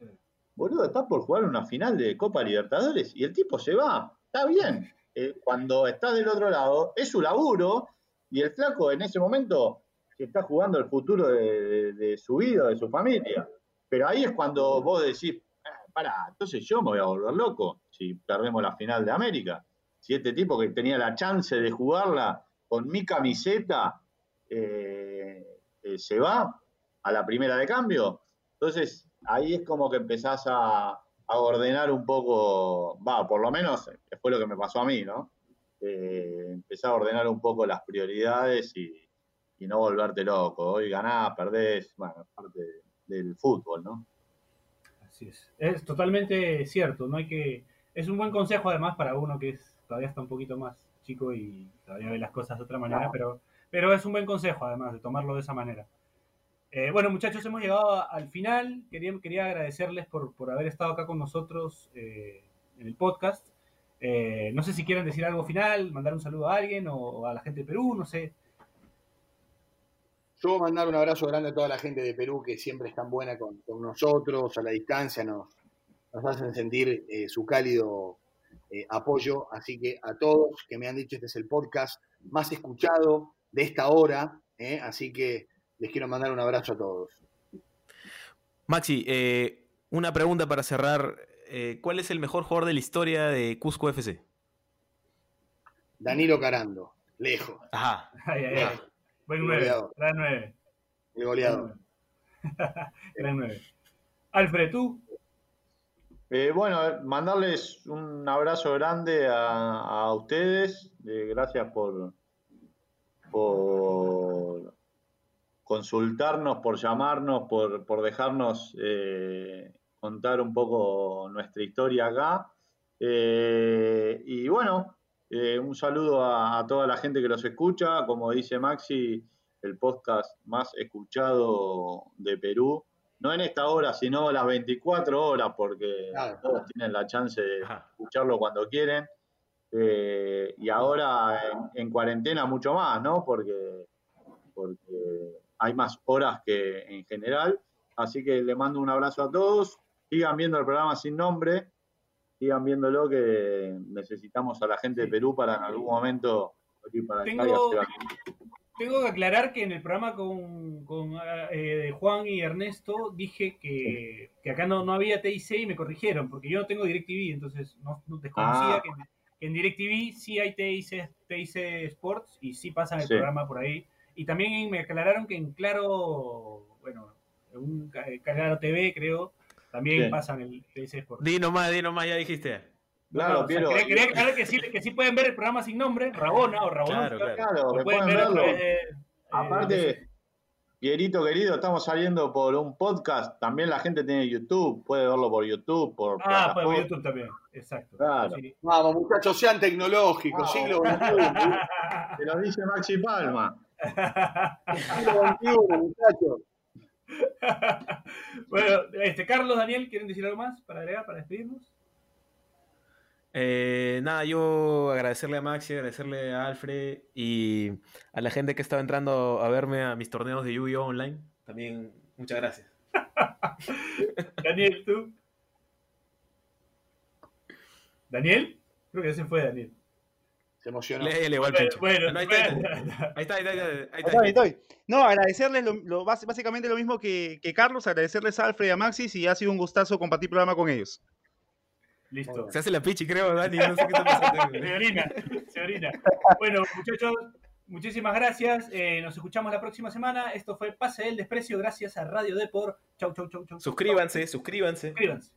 boludo, estás por jugar una final de Copa Libertadores y el tipo se va. Está bien. Eh, cuando estás del otro lado, es su laburo y el flaco en ese momento se está jugando el futuro de, de- de su vida, de su familia. Pero ahí es cuando vos decís, "Ah, pará, entonces yo me voy a volver loco si perdemos la final de América. Si este tipo que tenía la chance de jugarla con mi camiseta eh, eh, se va a la primera de cambio, entonces ahí es como que empezás a, ordenar un poco, va, por lo menos fue lo que me pasó a mí, ¿no? Eh, empezar a ordenar un poco las prioridades y, no volverte loco. Hoy ganás, perdés, bueno, es parte del fútbol, ¿no? Así es. Es totalmente cierto. No hay que. Es un buen consejo además para uno que es todavía está un poquito más chico y todavía ve las cosas de otra manera, pero, pero es un buen consejo además de tomarlo de esa manera. Eh, bueno, muchachos, hemos llegado a- al final. Quería, quería agradecerles por, por haber estado acá con nosotros eh, en el podcast. Eh, no sé si quieren decir algo final, mandar un saludo a alguien o a la gente de Perú, no sé. Yo mandar un abrazo grande a toda la gente de Perú que siempre es tan buena con, con nosotros, a la distancia, nos, nos hacen sentir eh, su cálido eh, apoyo. Así que a todos que me han dicho, este es el podcast más escuchado de esta hora. ¿eh? Así que les quiero mandar un abrazo a todos. Maxi, eh, una pregunta para cerrar. Eh, ¿Cuál es el mejor jugador de la historia de Cusco FC? Danilo Carando, lejos, Ajá. Ay, ay, ay. Buen 9, Goleador. gran 9. el goleador. Gran 9. Alfred, tú. Eh, bueno, mandarles un abrazo grande a, a ustedes. eh, gracias por, por consultarnos, por llamarnos, por, por dejarnos eh, contar un poco nuestra historia acá. Eh, y bueno, eh, un saludo a, a toda la gente que los escucha. Como dice Maxi, el podcast más escuchado de Perú. No en esta hora, sino las 24 horas, porque Claro. todos tienen la chance de escucharlo cuando quieren. Eh, y ahora en, en cuarentena mucho más, ¿no? Porque, porque hay más horas que en general. Así que le mando un abrazo a todos. Sigan viendo el programa sin nombre. Sigan viéndolo que necesitamos a la gente de Perú para en algún momento ir para Tengo-. Tengo que aclarar que en el programa con, con, eh, Juan y Ernesto dije que, que acá no, no había TIC y me corrigieron, porque yo no tengo DirecTV, entonces no, no desconocía Ah. que, que en DirecTV sí hay TIC, TIC Sports y sí pasan el Sí. programa por ahí. Y también me aclararon que en Claro, bueno, en un ca- Claro TV creo, también Sí. pasan el TIC Sports. Di nomás, di nomás, ya dijiste. Claro, No, o sea, Piero, quería, quería aclarar que sí, que sí pueden ver el programa sin nombre, Rabona o Rabona. Claro, claro. Pueden verlo. eh, Aparte, Pierito querido, estamos saliendo por un podcast. También la gente tiene YouTube, puede verlo por YouTube, por Ah, plataforma. por YouTube también, exacto. Claro. Sí. Vamos, muchachos, sean tecnológicos, siglo XXI. Te lo dice Maxi Palma. siglo XXI, muchachos. bueno, este, Carlos, Daniel, ¿quieren decir algo más para agregar, para despedirnos? Eh, nada, yo agradecerle a Maxi, agradecerle a Alfred y a la gente que estaba entrando a verme a mis torneos de Yu-Gi-Oh! online. También muchas gracias. Daniel, tú. ¿Daniel? Creo que se fue Daniel. Se emocionó. Léele igual, Bueno, pinche. bueno, No, ahí está, ahí bueno. está. Ahí está, ahí está, ahí está, ahí Ahí está. estoy, ahí estoy. No, agradecerles lo, básicamente lo mismo que, que Carlos, agradecerles a Alfred y a Maxis y ha sido un gustazo compartir programa con ellos. Listo. Se hace la pichi, creo, Dani. No sé qué está pasando. Se orina, se orina. Bueno, muchachos, muchísimas gracias. Eh, nos escuchamos la próxima semana. Esto fue Pase del Desprecio, gracias a Radio Depor. Chau, chau, chau, chau. Suscríbanse, suscríbanse. Suscríbanse.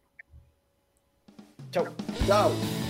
Chau. Chao.